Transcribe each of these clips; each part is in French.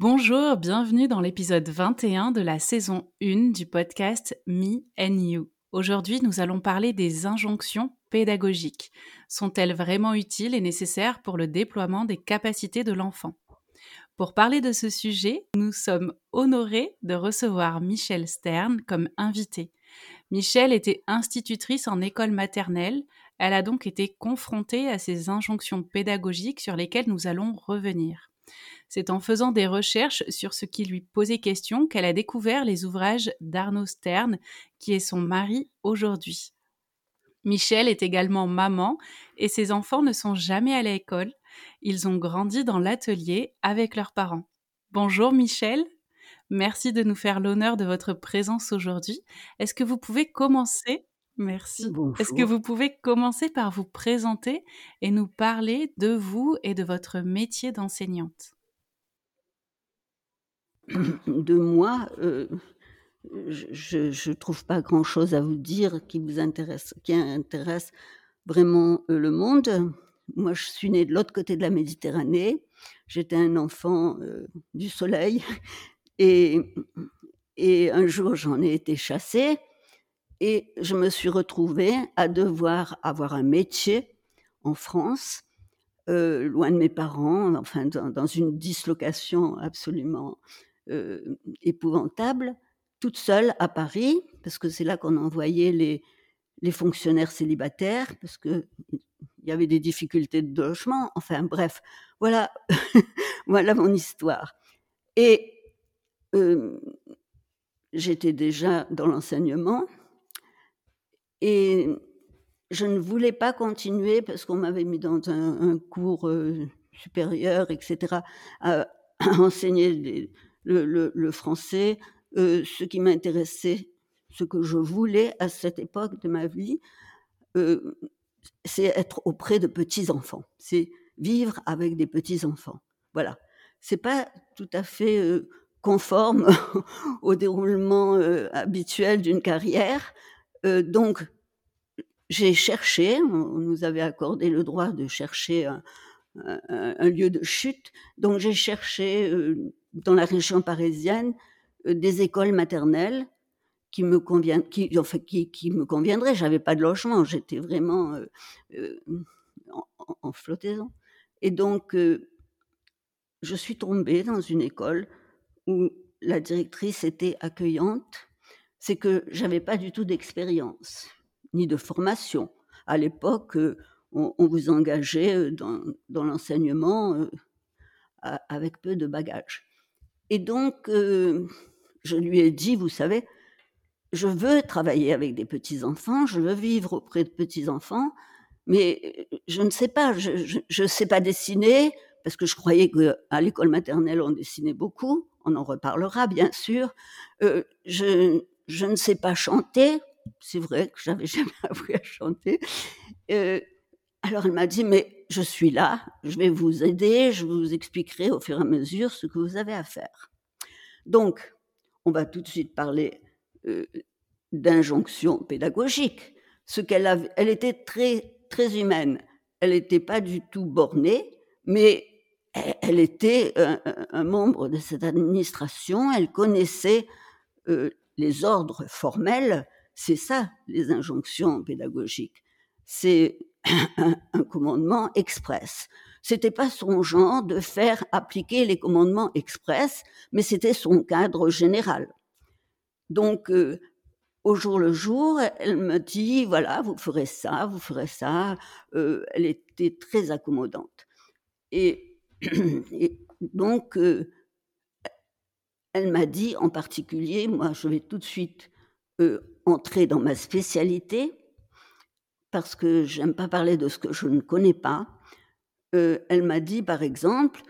Bonjour, bienvenue dans l'épisode 21 de la saison 1 du podcast Me and You. Aujourd'hui, nous allons parler des injonctions pédagogiques. Sont-elles vraiment utiles et nécessaires pour le déploiement des capacités de l'enfant? Pour parler de ce sujet, nous sommes honorés de recevoir Michel Stern comme invité. Michel était institutrice en école maternelle, elle a donc été confrontée à ces injonctions pédagogiques sur lesquelles nous allons revenir. C'est en faisant des recherches sur ce qui lui posait question qu'elle a découvert les ouvrages d'Arnaud Stern, qui est son mari aujourd'hui. Michel est également maman et ses enfants ne sont jamais à l'école. Ils ont grandi dans l'atelier avec leurs parents. Bonjour Michel, merci de nous faire l'honneur de votre présence aujourd'hui. Est-ce que vous pouvez commencer? Merci. Est-ce que vous pouvez commencer par vous présenter et nous parler de vous et de votre métier d'enseignante? De moi, euh, je ne trouve pas grand-chose à vous dire qui vous intéresse, qui intéresse vraiment euh, le monde. Moi, je suis née de l'autre côté de la Méditerranée. J'étais un enfant euh, du soleil. Et, un jour, j'en ai été chassée. Et je me suis retrouvée à devoir avoir un métier en France, loin de mes parents, enfin dans une dislocation absolument euh, épouvantable, toute seule à Paris, parce que c'est là qu'on envoyait les, les fonctionnaires célibataires, parce qu'il y avait des difficultés de logement. Enfin bref, voilà, voilà mon histoire. Et euh, j'étais déjà dans l'enseignement et je ne voulais pas continuer parce qu'on m'avait mis dans un, cours euh, supérieur, etc., à, à enseigner des, le, français, euh, ce qui m'intéressait, ce que je voulais à cette époque de ma vie, euh, c'est être auprès de petits-enfants, c'est vivre avec des petits-enfants. Voilà. C'est pas tout à fait euh, conforme au déroulement habituel d'une carrière. donc, j'ai cherché, on nous avait accordé le droit de chercher un lieu de chute, donc j'ai cherché dans la région parisienne euh, des écoles maternelles qui me conviennent, qui, enfin, conviendraient. J'avais pas de logement, j'étais vraiment euh, euh, en, flottaison. Et donc, je suis tombée dans une école où la directrice était accueillante. C'est que j'avais pas du tout d'expérience ni de formation. À l'époque, on, on, vous engageait dans, dans l'enseignement avec peu de bagages. Et donc, euh, je lui ai dit, vous savez, je veux travailler avec des petits-enfants, je veux vivre auprès de petits-enfants, mais euh, je ne sais pas, je ne sais pas dessiner, parce que je croyais qu'à l'école maternelle, on dessinait beaucoup, on en reparlera bien sûr. Euh, je, je, ne sais pas chanter, c'est vrai que j'avais jamais appris à chanter. Alors elle m'a dit, mais je suis là, je vais vous aider, je vous expliquerai au fur et à mesure ce que vous avez à faire. Donc, on va tout de suite parler euh, d'injonction pédagogique. ce qu'elle avait. Elle était très, très humaine. Elle n'était pas du tout bornée, mais elle, était un, membre de cette administration. Elle connaissait euh, les ordres formels. C'est ça, les injonctions pédagogiques. C'est un, commandement express. C'était pas son genre de faire appliquer les commandements express, mais c'était son cadre général. Donc, euh, au jour le jour, elle me dit, voilà, vous ferez ça, vous ferez ça. Euh, elle était très accommodante. Et, donc, euh, elle m'a dit en particulier, moi, je vais tout de suite entrer dans ma spécialité, parce que j'aime pas parler de ce que je ne connais pas. elle m'a dit, par exemple,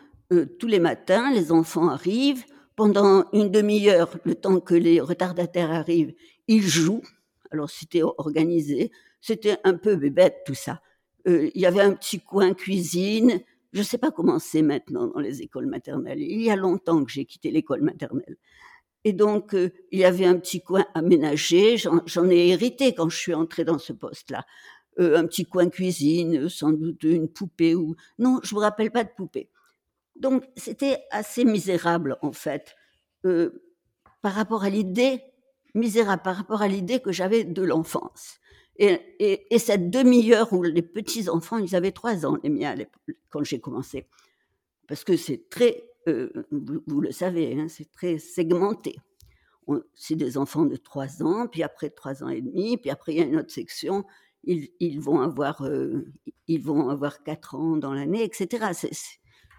tous les matins, les enfants arrivent, pendant une demi-heure, le temps que les retardataires arrivent, ils jouent. Alors c'était organisé, c'était un peu bébête tout ça. Euh, il y avait un petit coin cuisine. Je ne sais pas comment c'est maintenant dans les écoles maternelles. Il y a longtemps que j'ai quitté l'école maternelle. Et donc, euh, il y avait un petit coin aménagé. J'en ai hérité quand je suis entrée dans ce poste-là. Euh, un petit coin cuisine, sans doute une poupée ou... Non, je me rappelle pas de poupée. Donc c'était assez misérable en fait euh, par rapport à l'idée misérable par rapport à l'idée que j'avais de l'enfance. Et, cette demi-heure où les petits enfants, ils avaient trois ans les miens quand j'ai commencé, parce que c'est très, euh, vous, le savez, hein, c'est très segmenté. C'est des enfants de trois ans, puis après trois ans et demi, puis après il y a une autre section, ils, vont avoir, euh, ils vont avoir quatre ans dans l'année, etc.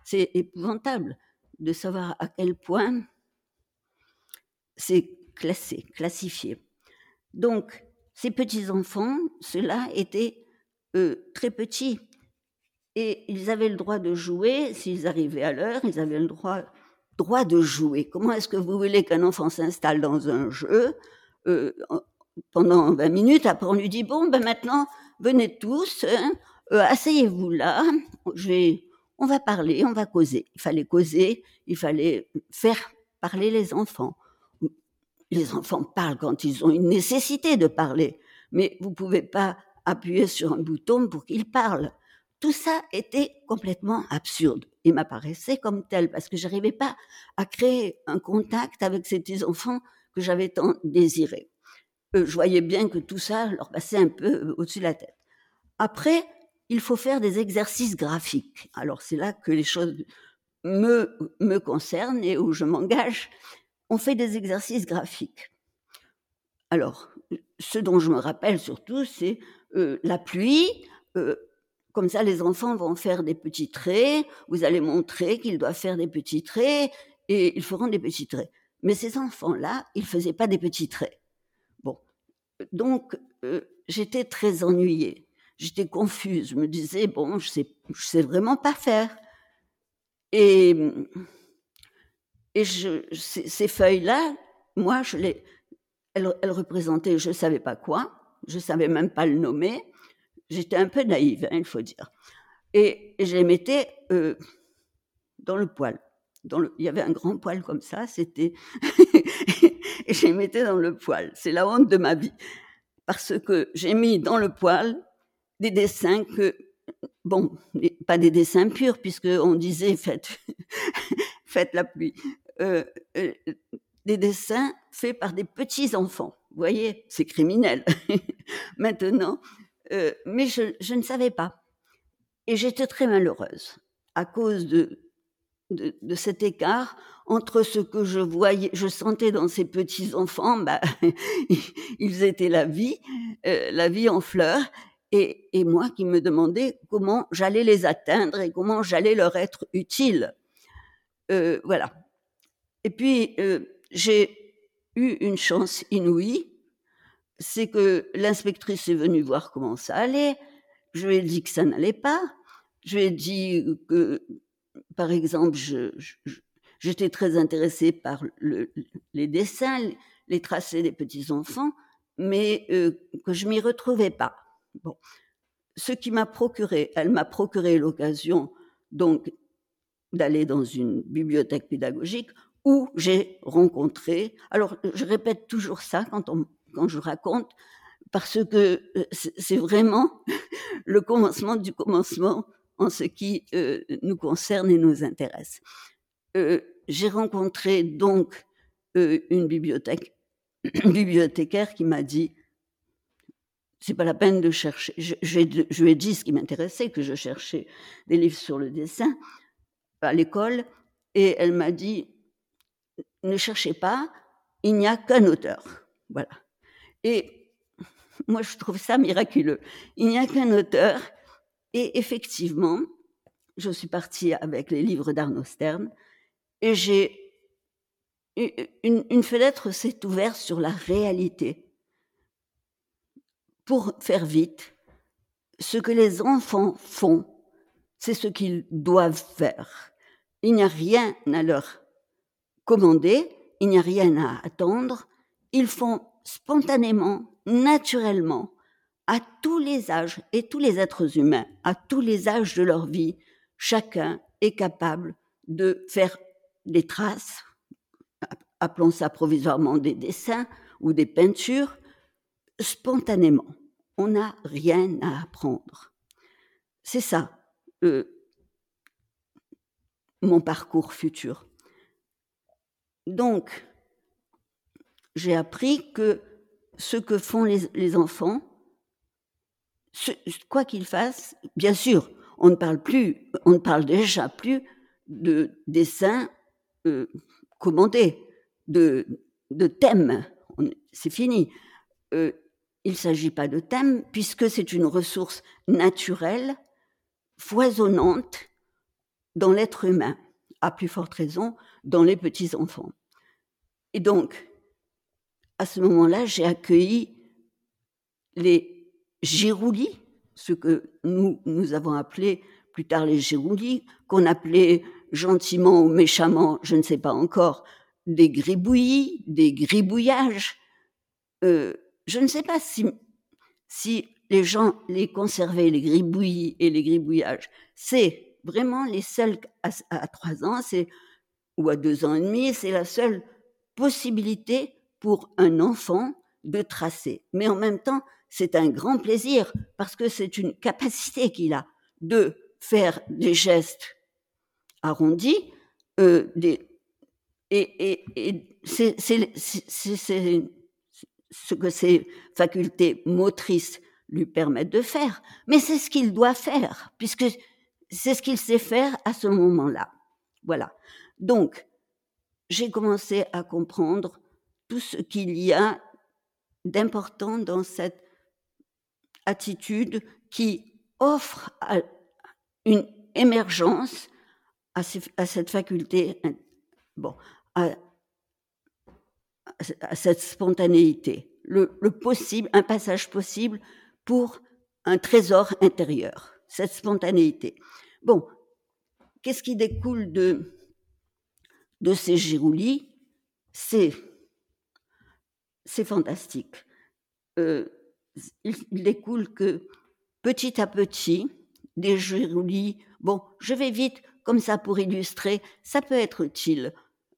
C'est, épouvantable de savoir à quel point c'est classé, classifié. Donc, ces petits-enfants, ceux-là étaient très petits et ils avaient le droit de jouer, s'ils arrivaient à l'heure, ils avaient le droit, droit de jouer. Comment est-ce que vous voulez qu'un enfant s'installe dans un jeu? Euh, pendant 20 minutes Après, on lui dit, bon, ben maintenant, venez tous, hein, euh, asseyez-vous là, on va parler, on va causer. Il fallait causer, il fallait faire parler les enfants. Les enfants parlent quand ils ont une nécessité de parler, mais vous pouvez pas appuyer sur un bouton pour qu'ils parlent. Tout ça était complètement absurde et m'apparaissait comme tel parce que j'arrivais pas à créer un contact avec ces petits enfants que j'avais tant désiré. Euh, je voyais bien que tout ça leur passait un peu euh, au-dessus de la tête. Après, il faut faire des exercices graphiques. Alors c'est là que les choses me, me concernent et où je m'engage. On fait des exercices graphiques. Alors, ce dont je me rappelle surtout, c'est euh, la pluie. Comme ça, les enfants vont faire des petits traits. Vous allez montrer qu'ils doivent faire des petits traits et ils feront des petits traits. Mais ces enfants-là, ils faisaient pas des petits traits. Donc euh, j'étais très ennuyée j'étais confuse. Je me disais, bon, je sais, vraiment pas faire. Et, et ces, feuilles-là, moi, je les, elles, représentaient, je ne savais pas quoi, je ne savais même pas le nommer. J'étais un peu naïve, hein, il faut dire. Et, je les mettais euh, dans le poêle. Il y avait un grand poêle comme ça, c'était. et je les dans le poêle. C'est la honte de ma vie. Parce que j'ai mis dans le poêle des dessins que, bon, pas des dessins purs, puisqu'on disait faites, faites la pluie, euh, euh, des dessins faits par des petits enfants. Vous voyez, c'est criminel maintenant. Euh, mais je, ne savais pas. Et j'étais très malheureuse à cause de, de, cet écart entre ce que je voyais, je sentais dans ces petits enfants, bah, ils étaient la vie, la vie en fleurs, et, moi qui me demandais comment j'allais les atteindre et comment j'allais leur être utile. Euh, voilà. Et puis, euh, j'ai eu une chance inouïe, c'est que l'inspectrice est venue voir comment ça allait. Je lui ai dit que ça n'allait pas. Je lui ai dit que, par exemple, j'étais très intéressée par les dessins, les tracés des petits enfants, mais euh, que je m'y retrouvais pas. Bon, ce qui m'a procuré, elle m'a procuré l'occasion donc d'aller dans une bibliothèque pédagogique où j'ai rencontré. Alors, je répète toujours ça quand, on, quand je raconte. parce que euh, c'est vraiment le commencement du commencement en ce qui euh, nous concerne et nous intéresse. Euh, j'ai rencontré donc une bibliothèque, une bibliothécaire qui m'a dit c'est pas la peine de chercher. Je, je lui ai dit ce qui m'intéressait, que je cherchais des livres sur le dessin à l'école, et elle m'a dit ne cherchez pas, il n'y a qu'un auteur. Voilà. Et moi, je trouve ça miraculeux. Il n'y a qu'un auteur. Et effectivement, je suis partie avec les livres d'Arnaud Stern et j'ai une, une fenêtre s'est ouverte sur la réalité. Pour faire vite, ce que les enfants font, c'est ce qu'ils doivent faire. Il n'y a rien à leur commander, il n'y a rien à attendre. Ils font spontanément, naturellement, à tous les âges et tous les êtres humains, à tous les âges de leur vie, chacun est capable de faire des traces, appelons ça provisoirement des dessins ou des peintures, spontanément. On n'a rien à apprendre. C'est ça, euh, mon parcours futur. Donc, j'ai appris que ce que font les, enfants, quoi qu'ils fassent, bien sûr, on ne parle plus, on ne parle déjà plus de dessins euh, commandés, de, de thèmes. C'est fini. Euh, il ne s'agit pas de thèmes puisque c'est une ressource naturelle, foisonnante dans l'être humain, à plus forte raison dans les petits-enfants. Et donc, à ce moment-là, j'ai accueilli les giroulis, ce que nous, nous avons appelé plus tard les giroulis, qu'on appelait gentiment ou méchamment, je ne sais pas encore, des gribouillis, des gribouillages. Euh, je ne sais pas si, si les gens les conservaient, les gribouillis et les gribouillages. C'est vraiment les seuls à, trois ans, c'est ou à deux ans et demi, c'est la seule possibilité pour un enfant de tracer. Mais en même temps, c'est un grand plaisir parce que c'est une capacité qu'il a de faire des gestes arrondis, euh, et, et, c'est ce que ses facultés motrices lui permettent de faire. Mais c'est ce qu'il doit faire, puisque c'est ce qu'il sait faire à ce moment-là. Voilà. Donc, j'ai commencé à comprendre tout ce qu'il y a d'important dans cette attitude qui offre une émergence à, cette faculté, bon, à, cette spontanéité, le, possible, un passage possible pour un trésor intérieur, cette spontanéité. Bon, qu'est-ce qui découle de, de ces giroulis? C'est c'est fantastique. Euh, il, découle que petit à petit, des giroulis, bon, je vais vite comme ça pour illustrer, ça peut être utile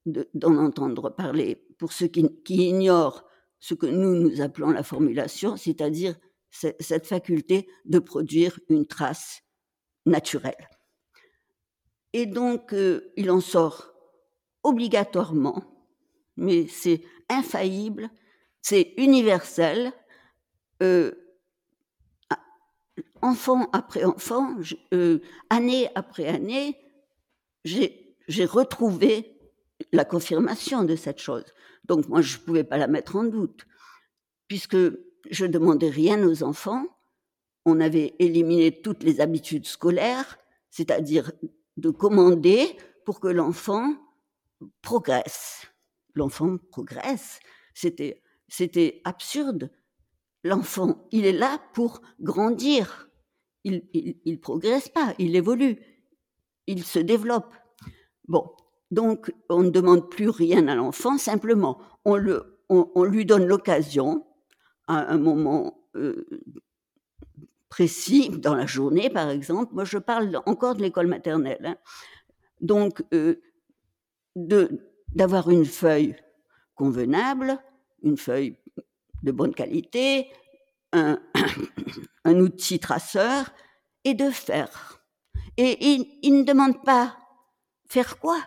d'en entendre parler pour ceux qui, ignorent ce que nous, nous appelons la formulation, c'est-à-dire cette faculté de produire une trace naturelle. Et donc, euh, il en sort obligatoirement, mais c'est infaillible, c'est universel. Euh, enfant après enfant, euh, année après année, j'ai retrouvé la confirmation de cette chose. Donc moi, je ne pouvais pas la mettre en doute, puisque je ne demandais rien aux enfants. On avait éliminé toutes les habitudes scolaires, c'est-à-dire de commander pour que l'enfant progresse. L'enfant progresse. C'était c'était absurde. L'enfant, il est là pour grandir. Il, il, progresse pas, il évolue, il se développe. Bon, donc on ne demande plus rien à l'enfant, simplement on, le, on, lui donne l'occasion à un moment euh, précis dans la journée, par exemple. Moi, je parle encore de l'école maternelle. Hein. Donc, euh, d'avoir une feuille convenable, une feuille de bonne qualité, un, outil traceur et de faire. Et il, ne demande pas faire quoi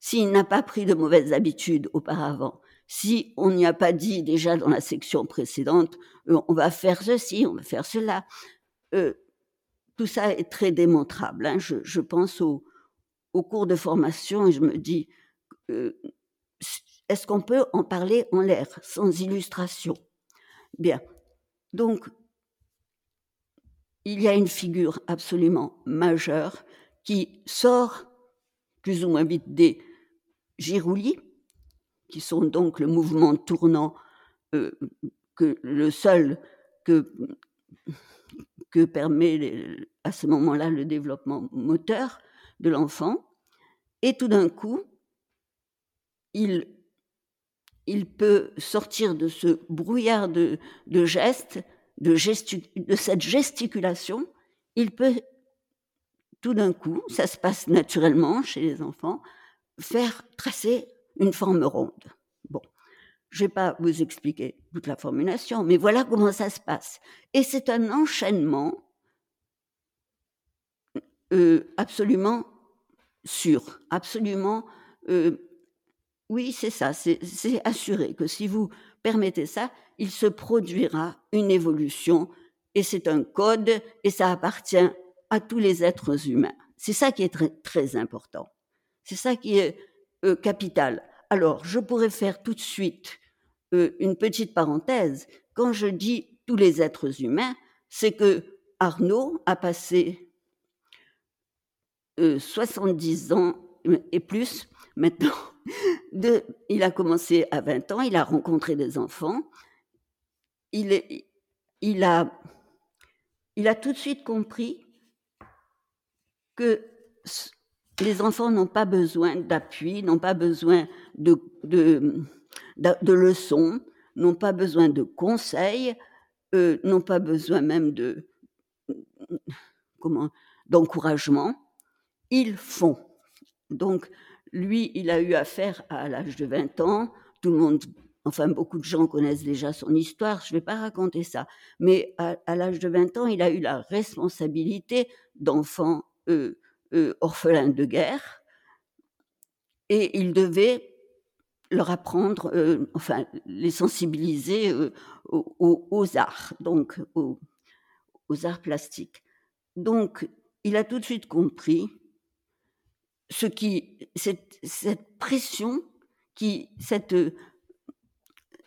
s'il n'a pas pris de mauvaises habitudes auparavant. Si on n'y a pas dit déjà dans la section précédente, euh, on va faire ceci, on va faire cela. Euh, tout ça est très démontrable. Hein. Je, pense au, au, cours de formation et je me dis, euh, est-ce qu'on peut en parler en l'air, sans illustration? Bien. Donc, il y a une figure absolument majeure qui sort plus ou moins vite des giroulis, qui sont donc le mouvement tournant, euh, que le seul que, que permet à ce moment-là le développement moteur de l'enfant. Et tout d'un coup, il, il peut sortir de ce brouillard de, gestes, de, cette gesticulation, il peut tout d'un coup, ça se passe naturellement chez les enfants, faire tracer une forme ronde. Bon, je vais pas vous expliquer toute la formulation, mais voilà comment ça se passe. Et c'est un enchaînement euh, absolument sûr, absolument. Euh, oui, c'est ça, c'est assuré que si vous permettez ça, il se produira une évolution et c'est un code et ça appartient à tous les êtres humains. C'est ça qui est très, important. C'est ça qui est euh, capital. Alors, je pourrais faire tout de suite euh, une petite parenthèse. Quand je dis tous les êtres humains, c'est que Arnaud a passé euh, 70 ans et plus maintenant. Il a commencé à 20 ans, il a rencontré des enfants. Il, a, tout de suite compris que les enfants n'ont pas besoin d'appui, n'ont pas besoin de, leçons, n'ont pas besoin de conseils, euh, n'ont pas besoin même d'encouragement. Ils font. Donc, lui, il a eu affaire à l'âge de 20 ans. Tout le monde, enfin, beaucoup de gens connaissent déjà son histoire. Je ne vais pas raconter ça. Mais à, l'âge de 20 ans, il a eu la responsabilité d'enfants euh, euh, orphelins de guerre, et il devait leur apprendre, euh, enfin, les sensibiliser aux, arts, donc aux, arts plastiques. Donc, il a tout de suite compris ce qui, cette, cette pression, qui, cette,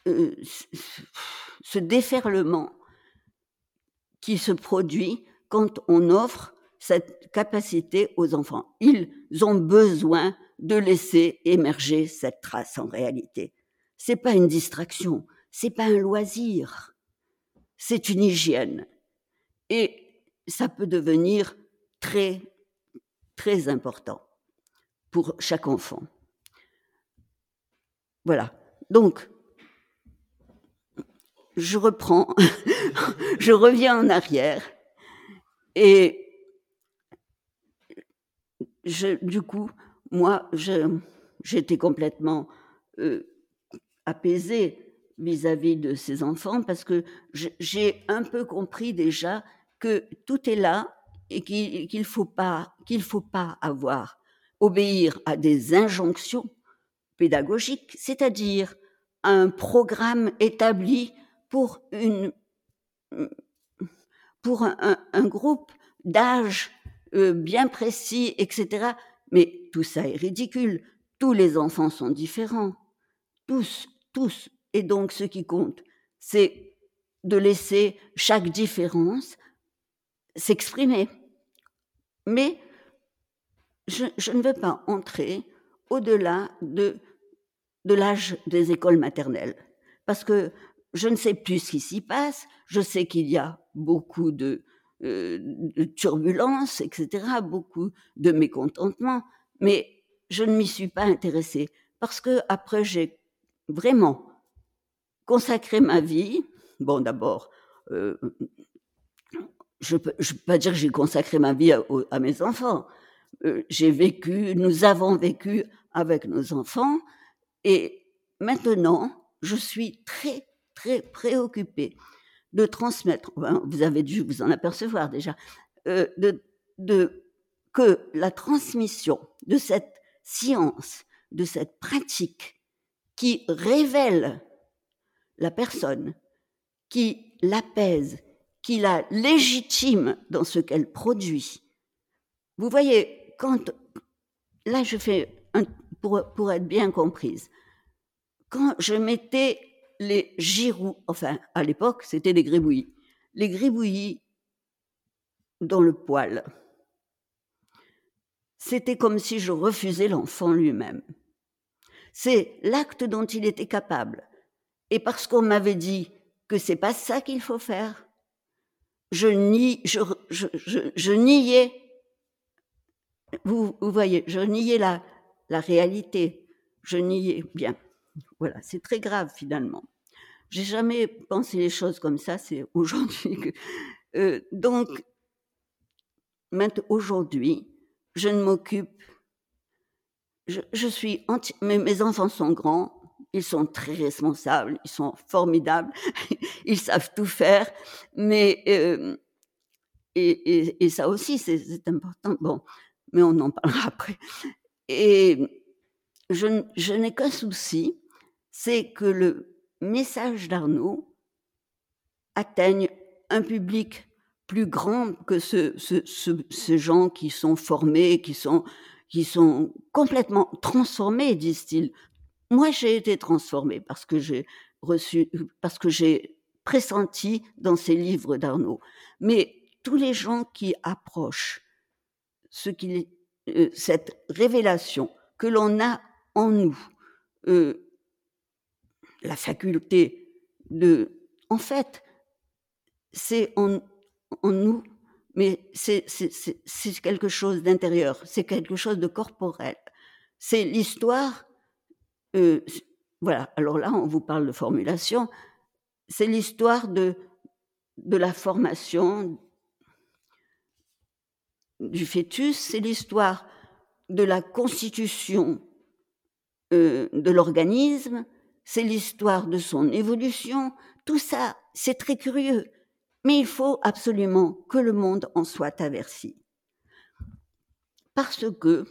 ce déferlement qui se produit quand on offre cette capacité aux enfants. Ils ont besoin de laisser émerger cette trace en réalité. C'est pas une distraction, c'est pas un loisir, c'est une hygiène. Et ça peut devenir très, très important pour chaque enfant. Voilà. Donc, je reprends, je reviens en arrière et du coup, moi, j'étais complètement euh, apaisée vis-à-vis de ces enfants parce que j'ai un peu compris déjà que tout est là et qu'il faut pas qu'il faut pas avoir obéir à des injonctions pédagogiques, c'est-à-dire un programme établi pour une pour un, un groupe d'âge euh, bien précis, etc. Mais tout ça est ridicule. Tous les enfants sont différents. Tous, tous. Et donc ce qui compte, c'est de laisser chaque différence s'exprimer. Mais je, ne veux pas entrer au-delà de, de l'âge des écoles maternelles, parce que je ne sais plus ce qui s'y passe, je sais qu'il y a beaucoup de, euh, turbulences, etc., beaucoup de mécontentement, mais je ne m'y suis pas intéressée parce que après j'ai vraiment consacré ma vie. Bon, d'abord, euh, je ne peux, pas dire que j'ai consacré ma vie à, mes enfants. Euh, j'ai vécu, nous avons vécu avec nos enfants, et maintenant, je suis très, très préoccupée de transmettre, vous avez dû vous en apercevoir déjà, euh, de, que la transmission de cette science, de cette pratique qui révèle la personne, qui l'apaise, qui la légitime dans ce qu'elle produit. Vous voyez, quand là je fais pour, être bien comprise, quand je mettais les girous, enfin à l'époque c'était des gribouillis, les gribouillis dans le poil, c'était comme si je refusais l'enfant lui-même. C'est l'acte dont il était capable. Et parce qu'on m'avait dit que c'est pas ça qu'il faut faire, je, nie, je, niais, vous, voyez, je niais la, réalité, je niais bien. Voilà, c'est très grave finalement. J'ai jamais pensé les choses comme ça, c'est aujourd'hui que. Euh, donc, aujourd'hui, je ne m'occupe. Je, suis mes, enfants sont grands, ils sont très responsables, ils sont formidables, ils savent tout faire, mais euh, et, et, ça aussi c'est important. Bon, mais on en parlera après. Et je, n'ai qu'un souci, c'est que le message d'Arnaud atteigne un public plus grand que ce, ces gens qui sont formés, qui sont, qui sont complètement transformés, disent-ils. Moi, j'ai été transformée parce que j'ai reçu, parce que j'ai pressenti dans ces livres d'Arnaud. Mais tous les gens qui approchent ce euh, cette révélation que l'on a en nous, euh, la faculté de, en fait, c'est en, en nous, mais c'est quelque chose d'intérieur, c'est quelque chose de corporel. C'est l'histoire, euh, voilà, alors là, on vous parle de formulation, c'est l'histoire de, de la formation du fœtus, c'est l'histoire de la constitution euh, de l'organisme, c'est l'histoire de son évolution, tout ça, c'est très curieux, mais il faut absolument que le monde en soit averti. Parce que,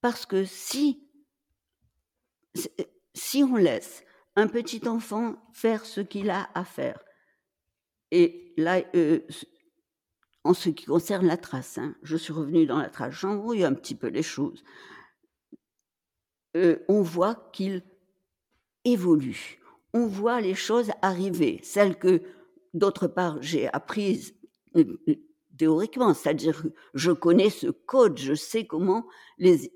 parce que si, si on laisse un petit enfant faire ce qu'il a à faire, et là, euh, en ce qui concerne la trace, hein, je suis revenue dans la trace, j'embrouille un petit peu les choses, euh, on voit qu'il évolue. On voit les choses arriver, celles que, d'autre part, j'ai apprises euh, euh, théoriquement, c'est-à-dire je connais ce code, je sais comment les,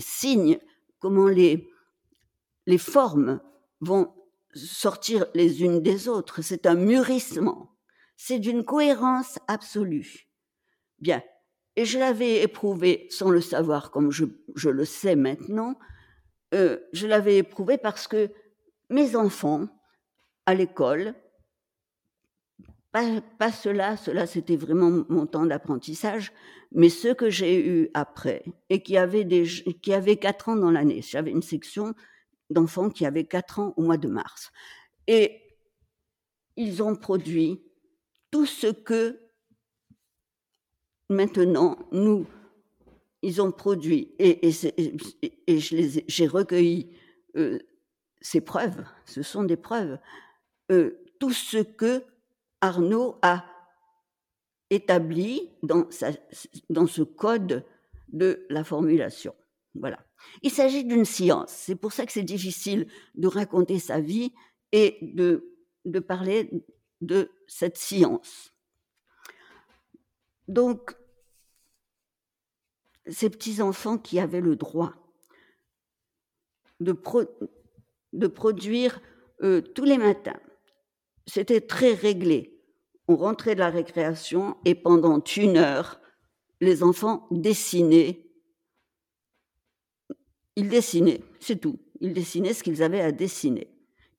signes, comment les formes vont sortir les unes des autres. C'est un mûrissement. C'est d'une cohérence absolue. Bien. Et je l'avais éprouvé sans le savoir comme je, le sais maintenant, euh, je l'avais éprouvé parce que mes enfants, à l'école, pas, pas cela, cela c'était vraiment mon temps d'apprentissage, mais ceux que j'ai eu après et qui avaient, qui avaient 4 ans dans l'année. J'avais une section d'enfants qui avaient 4 ans au mois de mars. Et ils ont produit tout ce que maintenant nous ils ont produit, et, j'ai recueilli euh, ces preuves, ce sont des preuves, euh, tout ce que Arnaud a établi dans, ce code de la formulation. Voilà. Il s'agit d'une science. C'est pour ça que c'est difficile de raconter sa vie et de parler de cette science. Donc, ces petits-enfants qui avaient le droit de, pro de produire euh, tous les matins. C'était très réglé. On rentrait de la récréation et pendant une heure, les enfants dessinaient. Ils dessinaient, c'est tout. Ils dessinaient ce qu'ils avaient à dessiner.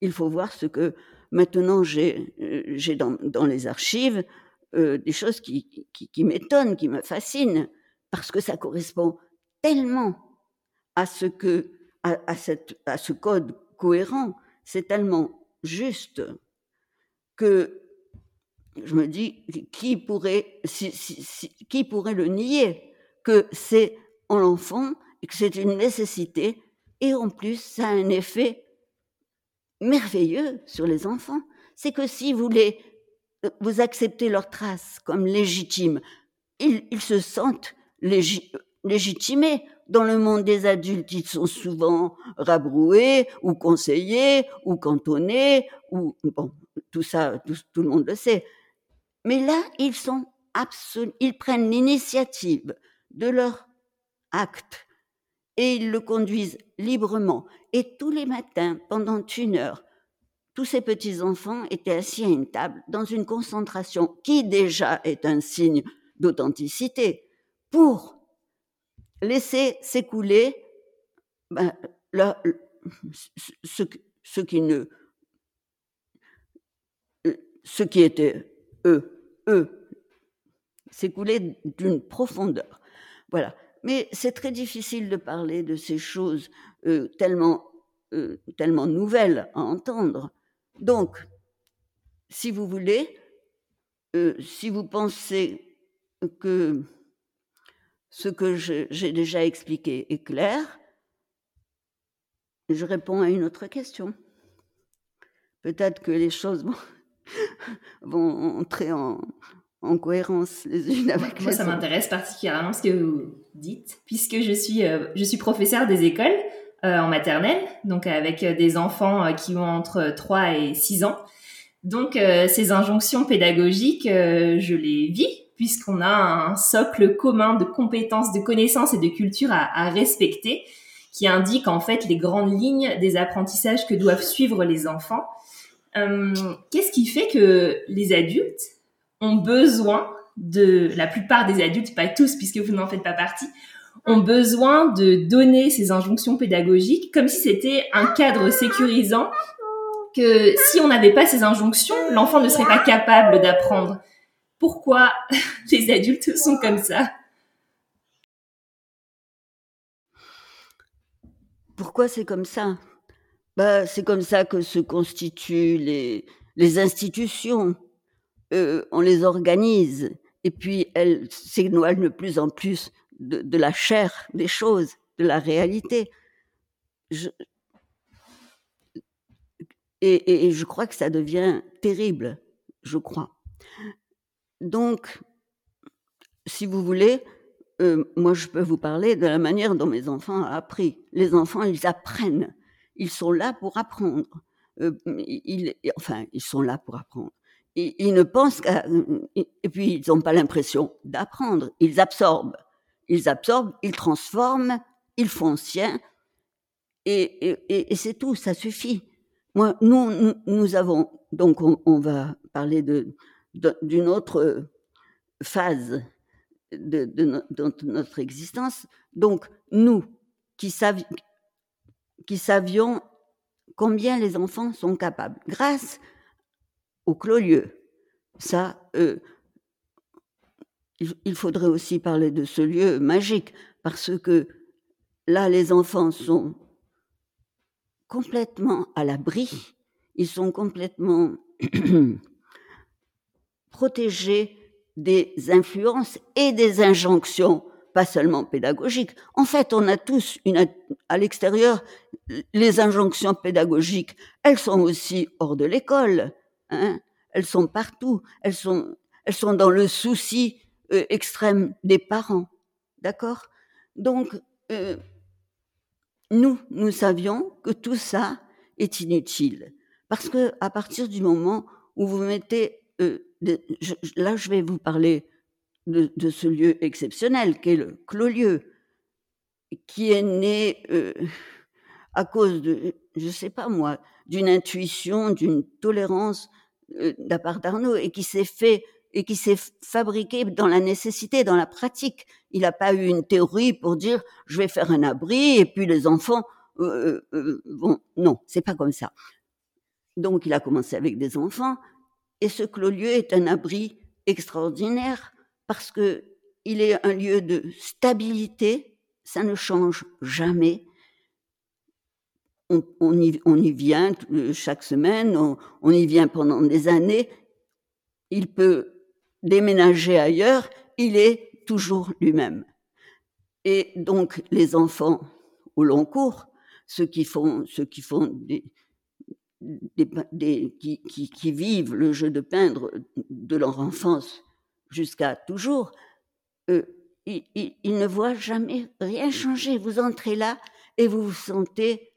Il faut voir ce que maintenant j'ai euh, dans, les archives, euh, des choses qui, m'étonnent, qui me fascinent parce que ça correspond tellement à ce code cohérent, c'est tellement juste. que je me dis, qui pourrait, qui pourrait le nier que c'est en l'enfant et que c'est une nécessité et en plus ça a un effet merveilleux sur les enfants. C'est que si vous les, vous acceptez leurs traces comme légitimes, ils, ils se sentent légitimés. Dans le monde des adultes, ils sont souvent rabroués ou conseillés ou cantonnés ou bon, tout ça, tout, tout le monde le sait. Mais là, ils sont absolus, ils prennent l'initiative de leur acte et ils le conduisent librement. Et tous les matins, pendant une heure, tous ces petits-enfants étaient assis à une table dans une concentration qui déjà est un signe d'authenticité pour laisser s'écouler ben, ce, qui ce qui était eux, eux, s'écouler d'une profondeur. Voilà. Mais c'est très difficile de parler de ces choses euh, tellement, euh, tellement nouvelles à entendre. Donc, si vous voulez, euh, si vous pensez que ce que j'ai déjà expliqué est clair, je réponds à une autre question. Peut-être que les choses vont, vont entrer en, en cohérence les unes avec les autres. Moi, ça m'intéresse particulièrement ce que vous dites, puisque je suis, euh, je suis professeur des écoles euh, en maternelle, donc avec euh, des enfants qui ont entre 3 et 6 ans. Donc, ces injonctions pédagogiques, je les vis, puisqu'on a un socle commun de compétences, de connaissances et de culture à, à respecter, qui indique en fait les grandes lignes des apprentissages que doivent suivre les enfants. Qu'est-ce qui fait que les adultes ont besoin de, la plupart des adultes, pas tous puisque vous n'en faites pas partie, ont besoin de donner ces injonctions pédagogiques comme si c'était un cadre sécurisant que si on n'avait pas ces injonctions, l'enfant ne serait pas capable d'apprendre. Pourquoi les adultes sont comme ça? Pourquoi c'est comme ça? Bah, C'est comme ça que se constituent les, les institutions. On les organise et puis elles s'éloignent de plus en plus de, la chair des choses, de la réalité. et, je crois que ça devient terrible, je crois. Donc, si vous voulez, euh, moi je peux vous parler de la manière dont mes enfants ont appris. Les enfants, ils apprennent. Ils sont là pour apprendre. Euh, enfin, ils sont là pour apprendre ils, ne pensent qu'à... Et puis, ils n'ont pas l'impression d'apprendre. Ils absorbent. Ils absorbent, ils transforment, ils font sien. Et, c'est tout, ça suffit. Moi, nous, nous, avons... Donc, on, va parler d'une autre phase de, notre existence. Donc, nous, qui savions combien les enfants sont capables, grâce au clos-lieu. Ça, euh, il faudrait aussi parler de ce lieu magique, parce que là, les enfants sont complètement à l'abri, ils sont complètement protégés des influences et des injonctions, pas seulement pédagogiques. En fait, on a tous à l'extérieur les injonctions pédagogiques, elles sont aussi hors de l'école. Hein, elles sont partout. Elles sont, elles sont dans le souci euh, extrême des parents. D'accord? Donc, euh, nous, nous savions que tout ça est inutile. Parce que à partir du moment où vous mettez... Euh, là, je vais vous parler de, ce lieu exceptionnel qu'est le clos-lieu, qui est né à cause de, je sais pas moi, d'une intuition, d'une tolérance de la part d'Arnaud et qui s'est fait et qui s'est fabriqué dans la nécessité, dans la pratique. Il n'a pas eu une théorie pour dire je vais faire un abri et puis les enfants euh, euh, vont. Non, c'est pas comme ça. Donc il a commencé avec des enfants et ce clos-lieu est un abri extraordinaire parce que il est un lieu de stabilité, ça ne change jamais. On, y, vient euh, chaque semaine, on, y vient pendant des années. Il peut déménager ailleurs, il est toujours lui-même. Et donc les enfants au long cours, ceux qui font, ceux qui font des, qui, vivent le jeu de peindre de leur enfance jusqu'à toujours, euh, ils, ne voient jamais rien changer. Vous entrez là et vous vous sentez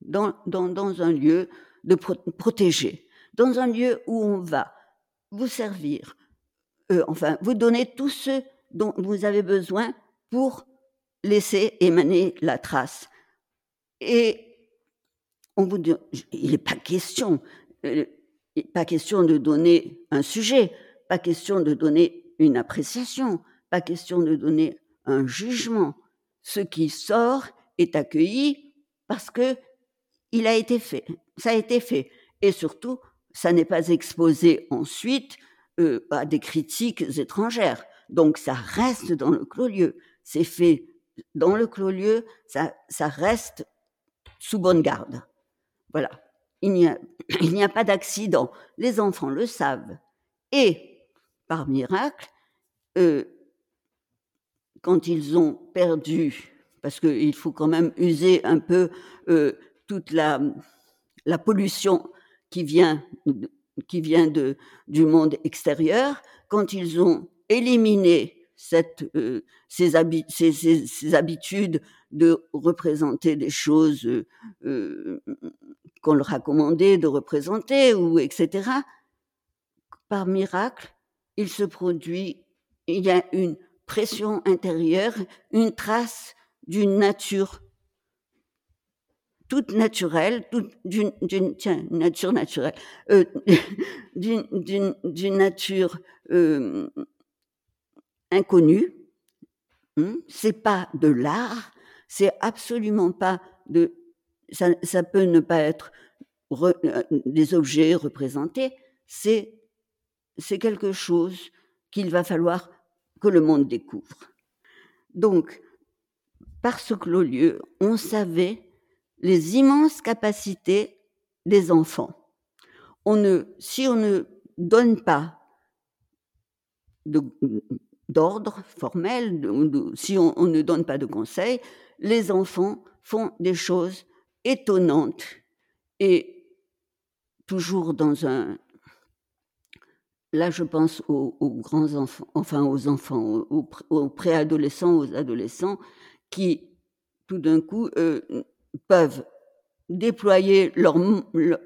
dans, dans, dans un lieu de protégé, dans un lieu où on va vous servir, euh, enfin, vous donner tout ce dont vous avez besoin pour laisser émaner la trace. Et on vous il n'est pas question, euh, pas question de donner un sujet, pas question de donner une appréciation, pas question de donner un jugement. Ce qui sort est accueilli parce que il a été fait, ça a été fait, et surtout, ça n'est pas exposé ensuite euh, à des critiques étrangères. Donc ça reste dans le clos-lieu, c'est fait dans le clos-lieu, ça, ça reste sous bonne garde. Voilà. Il n'y a, a pas d'accident. Les enfants le savent. Et, par miracle, euh, quand ils ont perdu, parce qu'il faut quand même user un peu euh, toute la, pollution qui vient, qui vient de, du monde extérieur, quand ils ont éliminé cette, euh, ces, ces, ces, habitudes de représenter des choses euh, qu'on leur a commandé de représenter, ou etc. Par miracle, il se produit, il y a une pression intérieure, une trace d'une nature toute naturelle, toute d'une, tiens, nature naturelle, euh, d'une, d'une, nature euh, inconnue. Hein, c'est pas de l'art, c'est absolument pas de ça, ça peut ne pas être euh, des objets représentés, c'est c'est quelque chose qu'il va falloir que le monde découvre. Donc, par ce clos-lieu, on savait les immenses capacités des enfants. Si on ne donne pas d'ordre formel, si on, ne donne pas de conseils, les enfants font des choses étonnante et toujours dans un... Là, je pense aux, grands enfants, enfin aux enfants, aux, préadolescents, aux adolescents, qui tout d'un coup euh, peuvent déployer leur,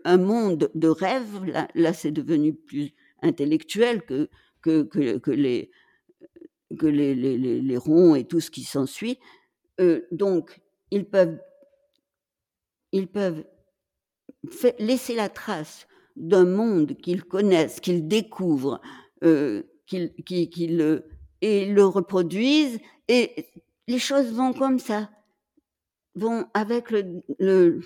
un monde de rêve. Là, c'est devenu plus intellectuel que, que, que, les, que les, les, les, ronds et tout ce qui s'ensuit. Euh, donc, ils peuvent ils peuvent laisser la trace d'un monde qu'ils connaissent, qu'ils découvrent, euh, qu'ils, et le reproduisent, et les choses vont comme ça, vont avec le,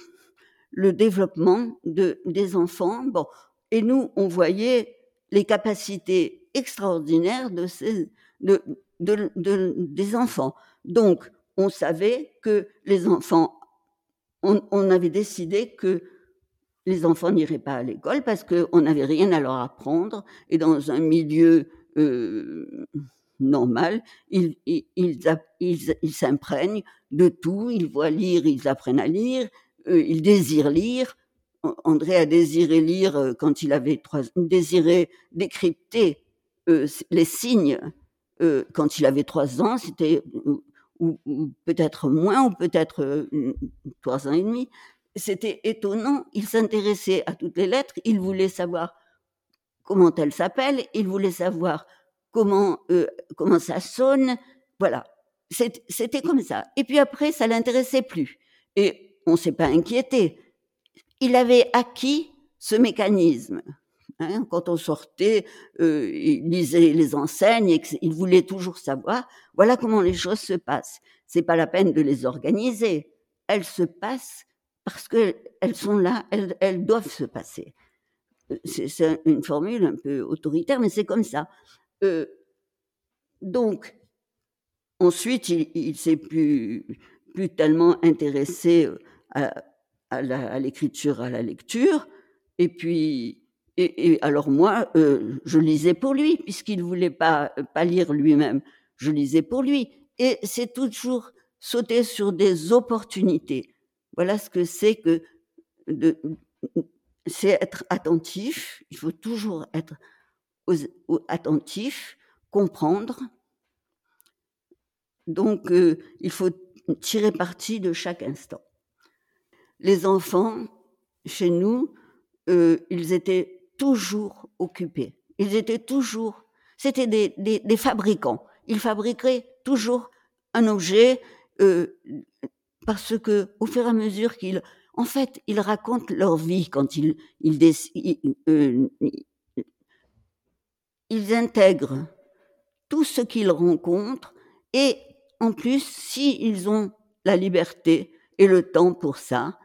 développement de, des enfants. Bon, et nous, on voyait les capacités extraordinaires de ces, de, de, des enfants. Donc, on savait que les enfants on, avait décidé que les enfants n'iraient pas à l'école parce qu'on n'avait rien à leur apprendre et dans un milieu euh, normal, ils, ils, s'imprègnent de tout, ils voient lire, ils apprennent à lire, euh, ils désirent lire. André a désiré lire euh, quand il avait trois désiré décrypter les signes quand il avait trois ans, c'était ou, peut-être moins, ou peut-être euh, trois ans et demi. C'était étonnant. Il s'intéressait à toutes les lettres. Il voulait savoir comment elles s'appellent. Il voulait savoir comment euh, comment ça sonne. Voilà. C'était comme ça. Et puis après, ça l'intéressait plus. Et on s'est pas inquiété. Il avait acquis ce mécanisme. Hein, quand on sortait, euh, il lisait les enseignes, il voulait toujours savoir. Voilà comment les choses se passent. C'est pas la peine de les organiser. Elles se passent parce qu'elles sont là, elles, elles, doivent se passer. C'est une formule un peu autoritaire, mais c'est comme ça. Euh, donc, ensuite, il, il s'est plus, plus tellement intéressé à, à l'écriture, à, la lecture. Et puis, et, alors moi, je lisais pour lui, puisqu'il ne voulait pas, pas lire lui-même. Je lisais pour lui. Et c'est toujours sauter sur des opportunités. Voilà ce que c'est que de, c'est être attentif. Il faut toujours être attentif, comprendre. Donc, euh, il faut tirer parti de chaque instant. Les enfants, chez nous, euh, ils étaient toujours occupés. Ils étaient toujours, c'était des, des, fabricants. Ils fabriquaient toujours un objet euh, parce que, au fur et à mesure qu'ils en fait, ils racontent leur vie quand ils, ils, intègrent tout ce qu'ils rencontrent et en plus, s'ils ont la liberté et le temps pour ça,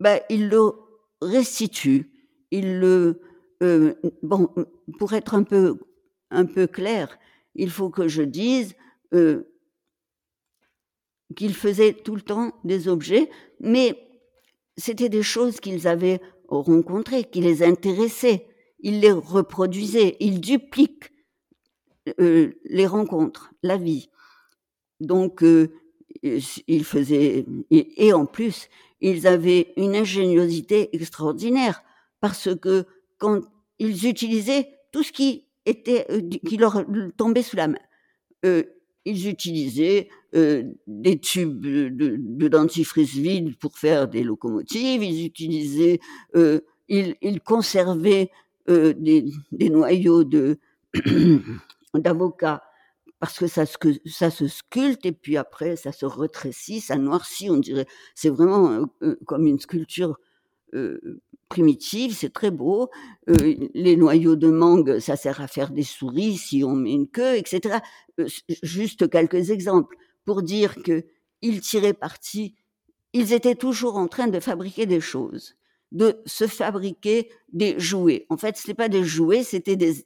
ben, ils le restituent. Ils le, euh, pour être un peu, un clair, il faut que je dise euh, qu'ils faisaient tout le temps des objets, mais c'était des choses qu'ils avaient rencontrées, qui les intéressaient. Ils les reproduisaient, ils dupliquent euh, les rencontres, la vie. Donc, euh, ils faisaient, et, en plus, ils avaient une ingéniosité extraordinaire parce que quand ils utilisaient tout ce qui était, euh, qui leur tombait sous la main, ils utilisaient euh, des tubes de, dentifrice vide pour faire des locomotives, ils utilisaient, euh, ils, ils, conservaient euh, des, des, noyaux de d'avocats parce que ça, ça se sculpte et puis après ça se rétrécit, ça noircit, on dirait. C'est vraiment comme une sculpture primitive, c'est très beau. Euh, les noyaux de mangue, ça sert à faire des souris si on met une queue, etc. Euh, juste quelques exemples pour dire que ils tiraient parti. Ils étaient toujours en train de fabriquer des choses, de se fabriquer des jouets. En fait, ce n'est pas des jouets, c'était des,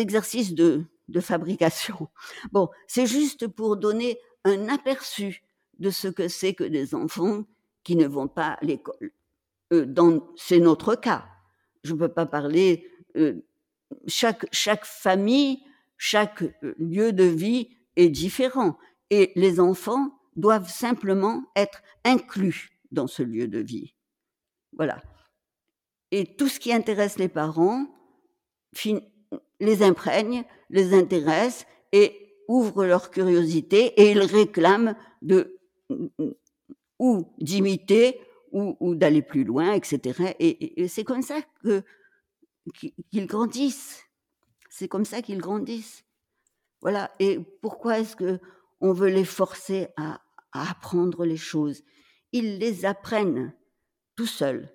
exercices de, de fabrication. Bon, c'est juste pour donner un aperçu de ce que c'est que des enfants qui ne vont pas à l'école. Euh, c'est notre cas. Je ne peux pas parler. Euh, chaque, chaque famille, chaque euh, lieu de vie est différent. Et les enfants doivent simplement être inclus dans ce lieu de vie. Voilà. Et tout ce qui intéresse les parents les imprègne, les intéresse et ouvre leur curiosité et ils réclament de ou d'imiter ou, d'aller plus loin, etc. Et, c'est comme ça qu'ils grandissent. C'est comme ça qu'ils grandissent. Voilà. Et pourquoi est-ce que on veut les forcer à, apprendre les choses? Ils les apprennent tout seuls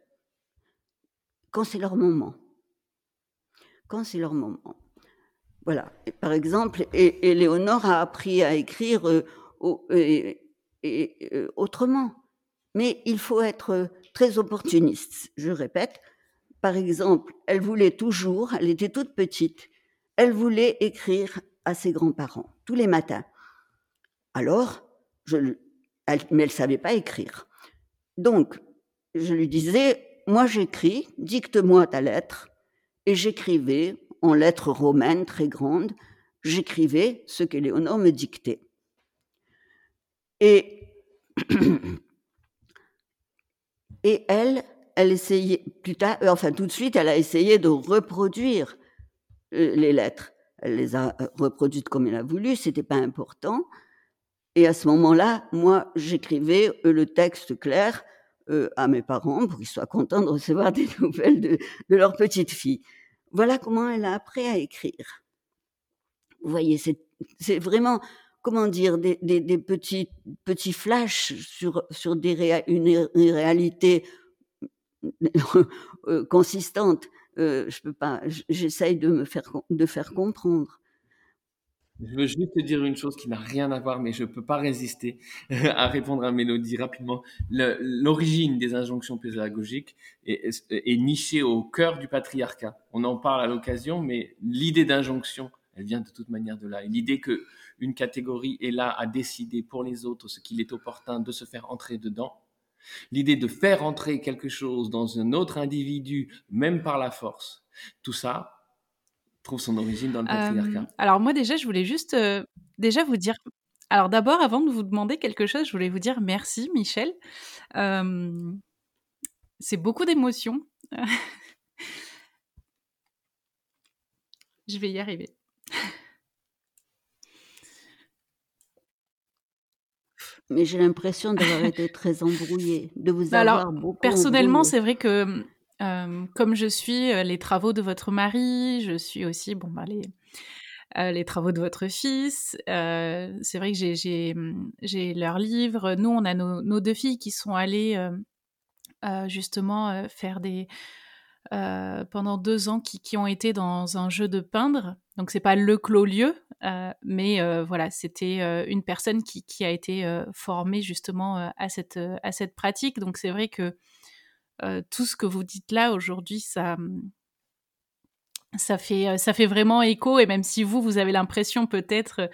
quand c'est leur moment. Quand c'est leur moment. Voilà. par exemple, et, a appris à écrire euh, euh, autrement mais il faut être très opportuniste, je répète. Par exemple, elle voulait toujours, elle était toute petite, elle voulait écrire à ses grands-parents tous les matins. Alors, je, elle, mais elle savait pas écrire. Donc, je lui disais, moi j'écris, dicte-moi ta lettre. Et j'écrivais en lettres romaines très grandes, j'écrivais ce qu'Éléonore me dictait. Et Et elle, elle essayait, plus tard, euh, enfin tout de suite, elle a essayé de reproduire euh, les lettres. Elle les a euh, reproduites comme elle a voulu, c'était pas important. Et à ce moment-là, moi, j'écrivais le texte clair à mes parents pour qu'ils soient contents de recevoir des nouvelles de, de, leur petite fille. Voilà comment elle a appris à écrire. Vous voyez, c'est vraiment comment dire, des, petits, petits flashs sur, sur des une, réalité euh, consistante. Euh, je peux pas, j'essaye de me faire, de faire comprendre. Je veux juste te dire une chose qui n'a rien à voir, mais je ne peux pas résister à répondre à Mélodie rapidement. L'origine des injonctions pédagogiques est, nichée au cœur du patriarcat. On en parle à l'occasion, mais l'idée d'injonction, elle vient de toute manière de là. L'idée que une catégorie est là à décider pour les autres ce qu'il est opportun de se faire entrer dedans, l'idée de faire entrer quelque chose dans un autre individu, même par la force, tout ça trouve son origine dans le patriarcat. Euh, alors moi déjà, je voulais juste euh, déjà vous dire. Alors d'abord, avant de vous demander quelque chose, je voulais vous dire merci, Michel. Euh, c'est beaucoup d'émotions. je vais y arriver. Mais j'ai l'impression d'avoir été très embrouillée, de vous Bah avoir alors, beaucoup personnellement, c'est vrai que comme je suis les travaux de votre mari, je suis aussi bon bah les les travaux de votre fils. c'est vrai que j'ai leurs livres. Nous, on a nos, nos deux filles qui sont allées justement faire des pendant deux ans qui, qui ont été dans un jeu de peindre. Donc c'est pas le clos-lieu, mais voilà, c'était une personne qui, qui a été formée justement à cette à cette pratique. Donc c'est vrai que euh, tout ce que vous dites là aujourd'hui, ça hum, ça fait euh, ça fait vraiment écho. Et même si vous vous avez l'impression peut-être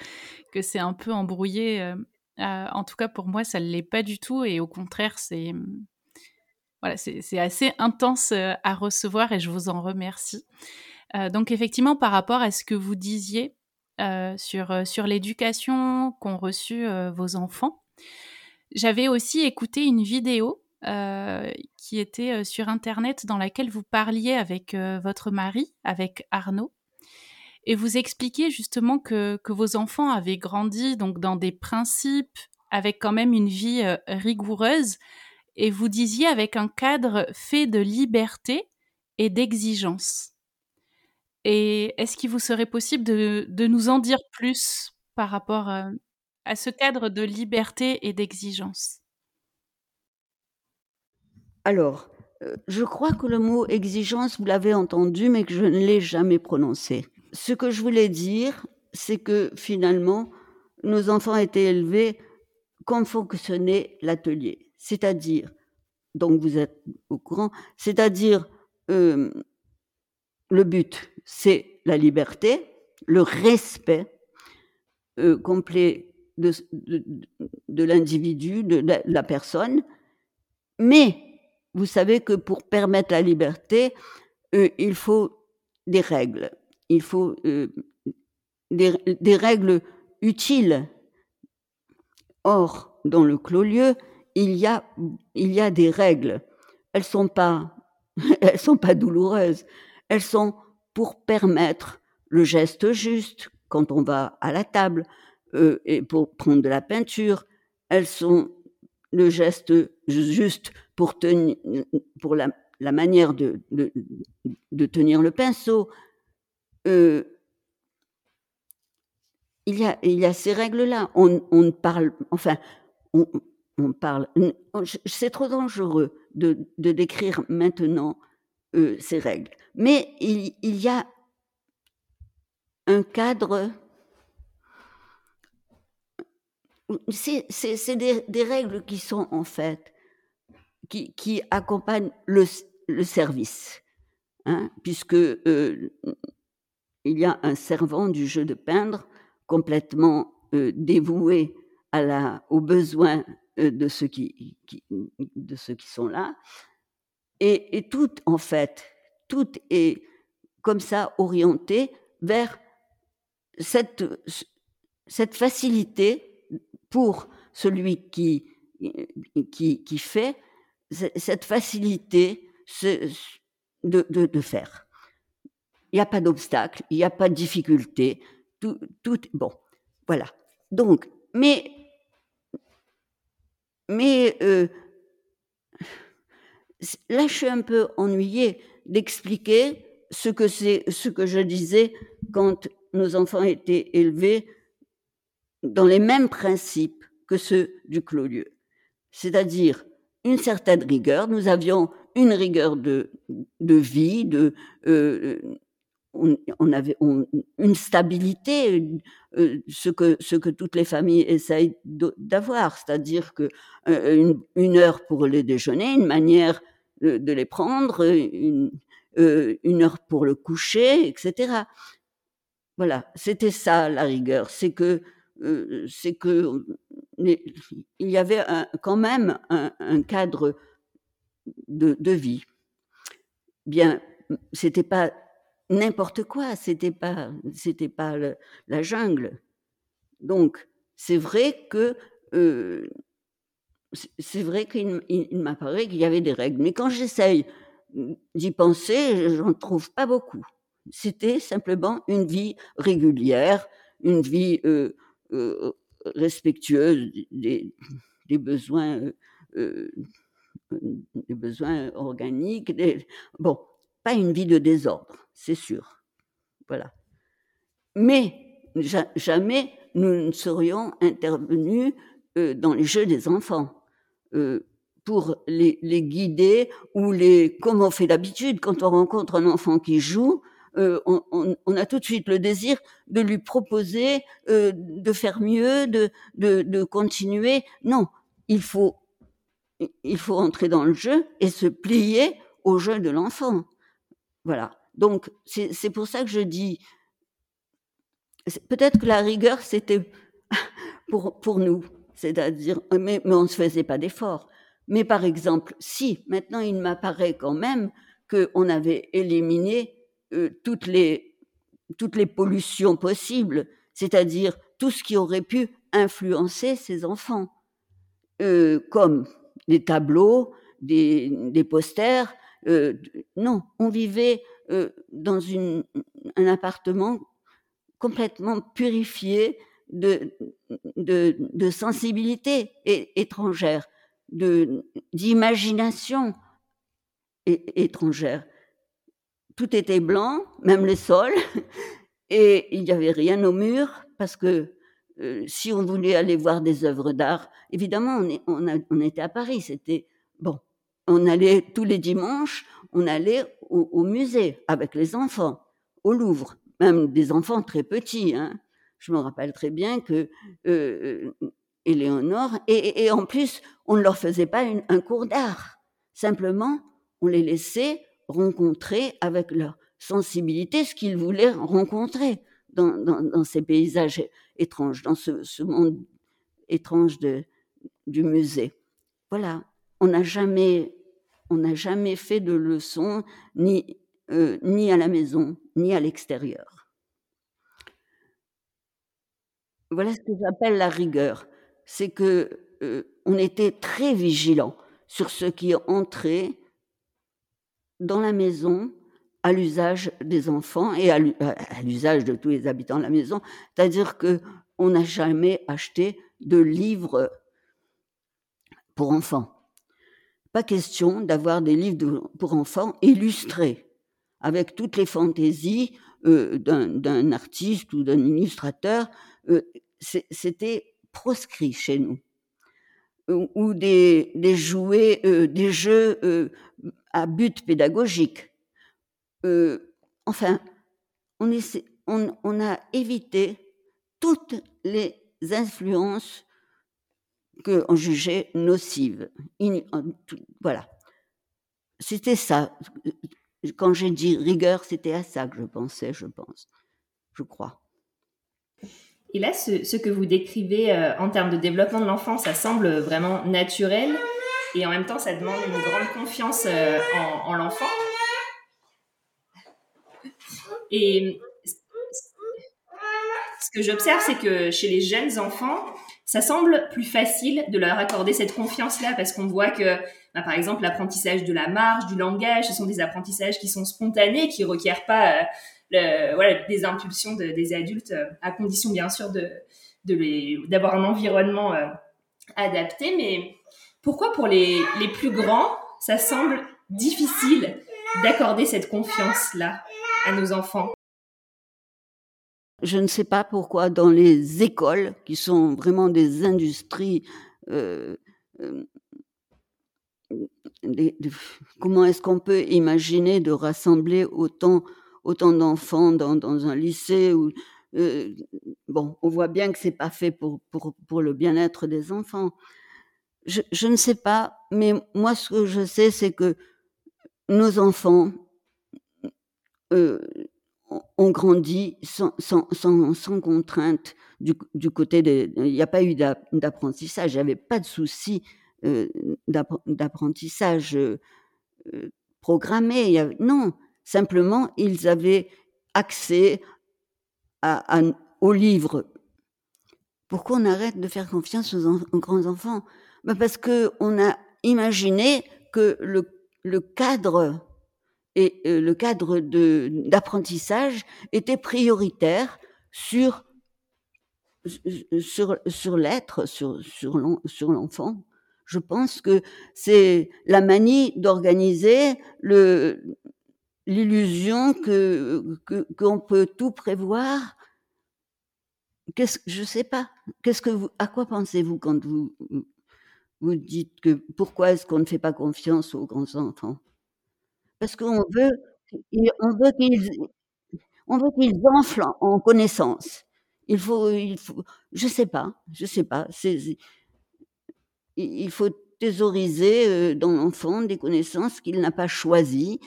que c'est un peu embrouillé, euh, en tout cas pour moi ça ne l'est pas du tout. Et au contraire, c'est hum, voilà, assez intense à recevoir et je vous en remercie. Donc effectivement, par rapport à ce que vous disiez sur, sur l'éducation qu'ont reçue vos enfants, j'avais aussi écouté une vidéo euh, qui était euh, sur Internet dans laquelle vous parliez avec euh, votre mari, avec Arnaud, et vous expliquiez justement que, vos enfants avaient grandi donc dans des principes avec quand même une vie rigoureuse, et vous disiez avec un cadre fait de liberté et d'exigence. Et est-ce qu'il vous serait possible de, nous en dire plus par rapport à ce cadre de liberté et d'exigence? Alors, euh, je crois que le mot exigence, vous l'avez entendu, mais que je ne l'ai jamais prononcé. Ce que je voulais dire, c'est que finalement, nos enfants étaient élevés comme fonctionnait l'atelier. C'est-à-dire, donc vous êtes au courant, c'est-à-dire euh, le but, c'est la liberté, le respect euh, complet de, de, de l'individu, de la, la personne, mais vous savez que pour permettre la liberté, euh, il faut des règles. Il faut euh, des, règles utiles. Or, dans le clos-lieu, il y a, il y a des règles. Elles sont pas, elles sont pas douloureuses. Elles sont pour permettre le geste juste quand on va à la table euh, et pour prendre de la peinture. Elles sont le geste juste pour, tenir, pour la, manière de, de, tenir le pinceau. Euh, il, y a, il y a ces règles-là. On, on parle, enfin, on, on parle. C'est trop dangereux de, de décrire maintenant euh, ces règles. Mais il, il y a un cadre c'est des, des, règles qui sont en fait qui, accompagnent le, le service, hein, puisque euh, il y a un servant du jeu de peindre complètement euh, dévoué à la, aux besoins euh, de ceux qui, qui, de ceux qui sont là, et, et tout en fait, tout est comme ça orienté vers cette, cette facilité pour celui qui, qui, qui fait cette facilité de, faire. Il n'y a pas d'obstacle, il n'y a pas de difficulté, tout, bon, voilà. Donc, mais, mais euh, là, je suis un peu ennuyée d'expliquer ce que c'est, ce que je disais quand nos enfants étaient élevés dans les mêmes principes que ceux du clos-lieu. C'est-à-dire une certaine rigueur. Nous avions une rigueur de, de vie, de, euh, on, avait une stabilité, euh, ce, que, ce que toutes les familles essayent d'avoir, c'est-à-dire que euh, une, heure pour les déjeuner, une manière de, les prendre, une, une heure pour le coucher, etc. Voilà, c'était ça la rigueur, c'est que euh, c'est que il y avait quand même un, cadre de, vie. Bien, c'était pas n'importe quoi, c'était pas c'était pas la jungle. Donc c'est vrai que euh, c'est vrai qu'il m'apparaît qu'il y avait des règles, mais quand j'essaye d'y penser, j'en trouve pas beaucoup. C'était simplement une vie régulière, une vie euh, euh, respectueuse des, besoins, euh, des besoins organiques. bon, pas une vie de désordre, c'est sûr. Voilà. Mais jamais nous ne serions intervenus dans les jeux des enfants pour les, les, guider ou les comme on fait d'habitude quand on rencontre un enfant qui joue euh, on, a tout de suite le désir de lui proposer euh, de faire mieux, de, de, de, continuer. Non, il faut il faut entrer dans le jeu et se plier au jeu de l'enfant. Voilà. Donc c'est pour ça que je dis peut-être que la rigueur c'était pour pour nous, c'est-à-dire mais, mais on ne se faisait pas d'efforts. Mais par exemple, si maintenant il m'apparaît quand même qu'on avait éliminé euh, toutes les pollutions possibles, c'est-à-dire tout ce qui aurait pu influencer ces enfants, euh, comme des tableaux, des, des posters. Euh, non, on vivait dans un appartement complètement purifié de, de, de sensibilité étrangère d'imagination étrangère. Tout était blanc, même les sols, et il n'y avait rien au mur parce que euh, si on voulait aller voir des œuvres d'art, évidemment, on, était à Paris, c'était bon. On allait tous les dimanches, on allait au, musée avec les enfants, au Louvre, même des enfants très petits. Hein. Je me rappelle très bien que euh, Éléonore, et, et, en plus, on ne leur faisait pas un cours d'art. Simplement, on les laissait rencontrer avec leur sensibilité ce qu'ils voulaient rencontrer dans, ces paysages étranges, dans ce, monde étrange du musée. Voilà, on n'a jamais, jamais fait de leçons ni, euh, ni à la maison, ni à l'extérieur. Voilà ce que j'appelle la rigueur c'est que euh, on était très vigilant sur ce qui entrait dans la maison à l'usage des enfants et à l'usage de tous les habitants de la maison. C'est-à-dire que on n'a jamais acheté de livres pour enfants. Pas question d'avoir des livres pour enfants illustrés avec toutes les fantaisies euh, d'un artiste ou d'un illustrateur. Euh, C'était proscrit chez nous ou des, jouets, euh, des jeux euh, à but pédagogique. Euh, enfin, on, a évité toutes les influences qu'on jugeait nocives. voilà. C'était ça. Quand j'ai dit rigueur, c'était à ça que je pensais, je pense. Je crois. Et là, ce, que vous décrivez euh, en termes de développement de l'enfant, ça semble vraiment naturel. Et en même temps, ça demande une grande confiance euh, en, l'enfant. Et ce que j'observe, c'est que chez les jeunes enfants, ça semble plus facile de leur accorder cette confiance-là parce qu'on voit que, bah, par exemple, l'apprentissage de la marche, du langage, ce sont des apprentissages qui sont spontanés, qui requièrent pas euh, des impulsions des adultes, euh, à condition bien sûr de d'avoir un environnement euh, adapté. Mais pourquoi pour les, les plus grands, ça semble difficile d'accorder cette confiance-là à nos enfants? Je ne sais pas pourquoi dans les écoles, qui sont vraiment des industries, euh, comment est-ce qu'on peut imaginer de rassembler autant autant d'enfants dans, dans, un lycée où euh, bon, on voit bien que c'est pas fait pour, pour, pour le bien-être des enfants. Je, ne sais pas, mais moi ce que je sais, c'est que nos enfants, euh, on grandit sans, contrainte du, côté des. Il n'y a pas eu d'apprentissage, il n'y avait pas de souci euh, d'apprentissage euh, programmé. Non, simplement, ils avaient accès aux livres. Pourquoi on arrête de faire confiance aux, en, aux grands ben Parce qu'on a imaginé que le, le cadre et euh, le cadre d'apprentissage était prioritaire sur sur sur l'être, sur sur l'enfant. Je pense que c'est la manie d'organiser le l'illusion que qu'on peut tout prévoir. Qu'est-ce je sais pas. Qu'est-ce que vous à quoi pensez-vous quand vous vous dites que pourquoi est-ce qu'on ne fait pas confiance aux grands enfants parce qu'on veut, on veut qu'ils, on veut qu'ils enflent en connaissance. Il faut, il faut, je sais pas, je sais pas. Il faut thésauriser euh, dans l'enfant des connaissances qu'il n'a pas choisies,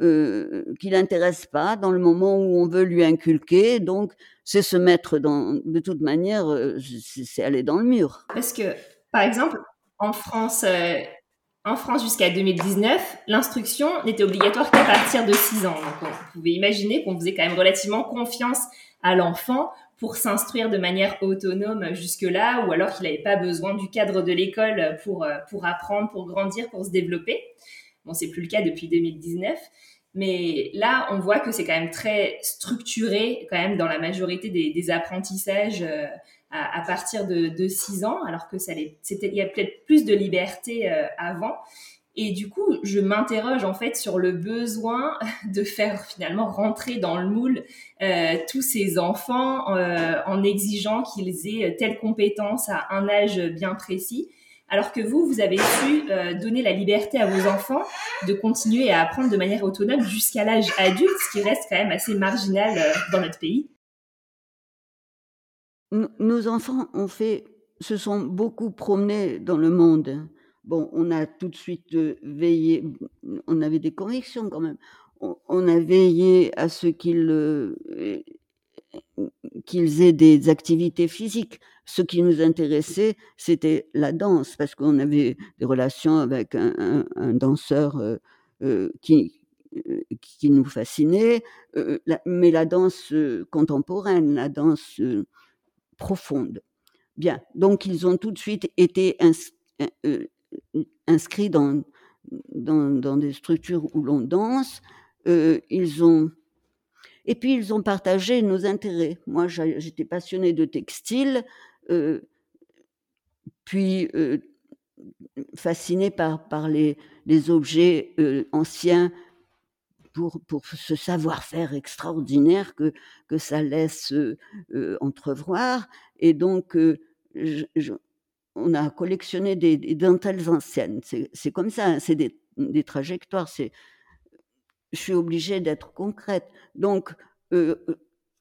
euh, qui l'intéressent pas dans le moment où on veut lui inculquer. Donc, c'est se mettre dans, de toute manière, euh, c'est aller dans le mur. Parce que, par exemple, en France, euh, en France, jusqu'à 2019, l'instruction n'était obligatoire qu'à partir de 6 ans. Donc, vous pouvez imaginer qu'on faisait quand même relativement confiance à l'enfant pour s'instruire de manière autonome jusque-là, ou alors qu'il n'avait pas besoin du cadre de l'école pour, euh, pour apprendre, pour grandir, pour se développer. Bon, c'est plus le cas depuis 2019. Mais là, on voit que c'est quand même très structuré, quand même, dans la majorité des, apprentissages euh, à, à, partir de, de 6 ans, alors que ça c'était, il y a peut-être plus de liberté euh, avant. Et du coup, je m'interroge en fait sur le besoin de faire finalement rentrer dans le moule euh, tous ces enfants euh, en exigeant qu'ils aient telle compétence à un âge bien précis, alors que vous, vous avez su euh, donner la liberté à vos enfants de continuer à apprendre de manière autonome jusqu'à l'âge adulte, ce qui reste quand même assez marginal euh, dans notre pays nos enfants ont fait, se sont beaucoup promenés dans le monde. Bon, on a tout de suite euh, veillé, on avait des convictions quand même. On, a veillé à ce qu'ils euh, qu'ils aient des activités physiques. Ce qui nous intéressait, c'était la danse, parce qu'on avait des relations avec un, danseur euh, qui, qui nous fascinait, mais la danse contemporaine, la danse profonde. Bien, donc ils ont tout de suite été ins, euh, inscrits dans, dans, des structures où l'on danse. Euh, ils ont et puis ils ont partagé nos intérêts. Moi, j'étais passionnée de textile, euh, puis euh, fascinée par, par les, les objets euh, anciens pour, pour ce savoir-faire extraordinaire que, que ça laisse euh, entrevoir. Et donc, euh, on a collectionné des, dentelles anciennes. C'est comme ça, hein, c'est des, trajectoires. Je suis obligée d'être concrète. Donc, euh,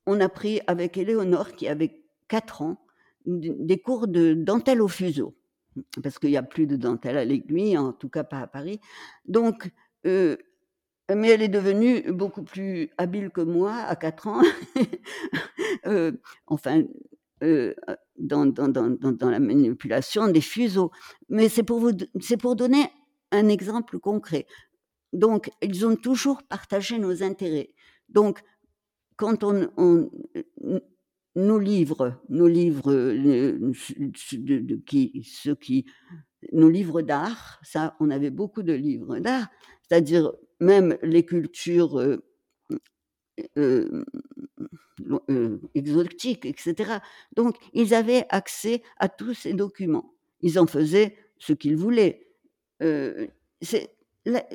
on a pris avec Éléonore, qui avait 4 ans, des cours de dentelle au fuseau parce qu'il n'y a plus de dentelle à l'aiguille, en tout cas pas à Paris. Donc, euh, mais elle est devenue beaucoup plus habile que moi à 4 ans. euh, enfin, euh, dans, dans, dans, dans, la manipulation des fuseaux. Mais c'est pour, vous, c'est pour donner un exemple concret. Donc, ils ont toujours partagé nos intérêts. Donc, quand on, on nos livres, nos livres de, qui, ceux qui, nos livres d'art, ça, on avait beaucoup de livres d'art, c'est-à-dire même les cultures exotiques, etc. Donc, ils avaient accès à tous ces documents. Ils en faisaient ce qu'ils voulaient.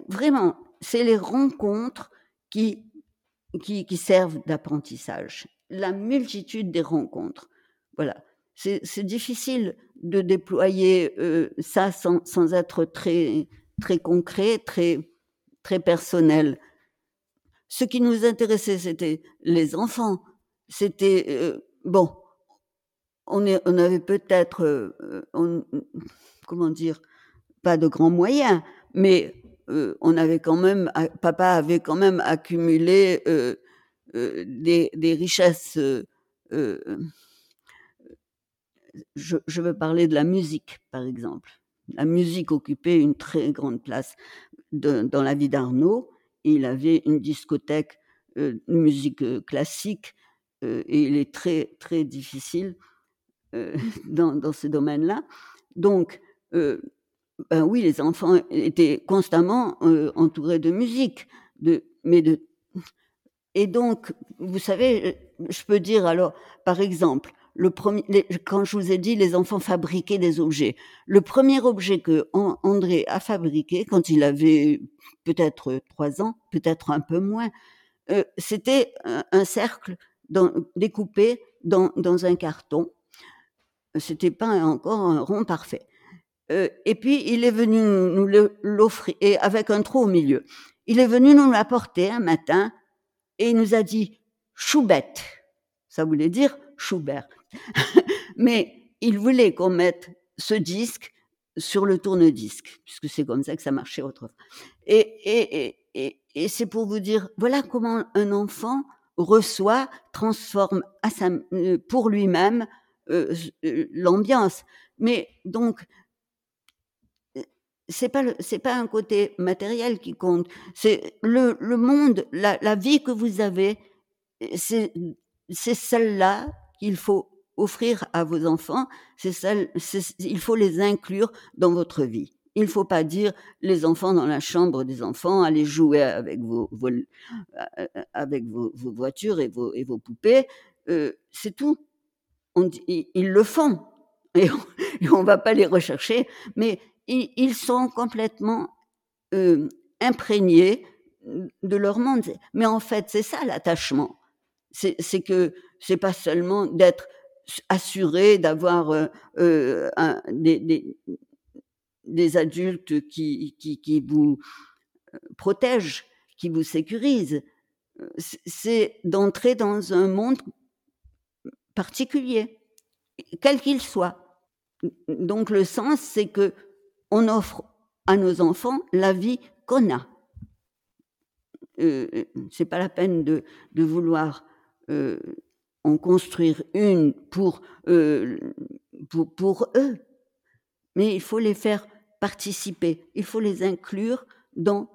Vraiment, c'est les rencontres qui, qui, qui servent d'apprentissage. La multitude des rencontres. Voilà. C'est difficile de déployer ça sans, sans être très, très concret, très, très personnel. Ce qui nous intéressait, c'était les enfants. C'était euh, bon. On, est, on avait peut-être, euh, comment dire, pas de grands moyens, mais euh, on avait quand même, papa avait quand même accumulé des, des, richesses. Je, je, veux parler de la musique, par exemple. La musique occupait une très grande place dans la vie d'Arnaud. Il avait une discothèque de musique classique et il est très très difficile dans, dans ce domaine-là. Donc, ben oui, les enfants étaient constamment entourés de musique, de, mais de et donc, vous savez, je peux dire alors, par exemple, quand je vous ai dit les enfants fabriquaient des objets, le premier objet que André a fabriqué quand il avait peut-être trois ans, peut-être un peu moins, euh, c'était un, cercle découpé dans, dans, un carton. C'était pas encore un rond parfait. Euh, et puis il est venu nous l'offrir et avec un trou au milieu. Il est venu nous l'apporter un matin et il nous a dit Choubette. Ça voulait dire Schubert. Mais il voulait qu'on mette ce disque sur le tourne-disque, puisque c'est comme ça que ça marchait autrefois. Et, et, et, et c'est pour vous dire, voilà comment un enfant reçoit, transforme euh, pour lui-même euh, euh, l'ambiance. Mais donc, c'est pas c'est pas un côté matériel qui compte. C'est le, le monde, la, la vie que vous avez, c'est celle-là qu'il faut offrir à vos enfants. C'est celle, il faut les inclure dans votre vie. Il ne faut pas dire les enfants dans la chambre des enfants, allez jouer avec vos, vos, voitures et vos, poupées. Euh, c'est tout. Ils, le font et on ne va pas les rechercher, mais ils, sont complètement euh, imprégnés de leur monde. Mais en fait, c'est ça l'attachement. C'est que c'est pas seulement d'être assuré, d'avoir des, des, adultes qui, vous protègent, qui vous sécurisent. C'est d'entrer dans un monde particulier, quel qu'il soit. Donc le sens, c'est que on offre à nos enfants la vie qu'on a. Euh, c'est pas la peine de, vouloir en construire une pour, euh, pour, pour, eux, mais il faut les faire participer, il faut les inclure dans,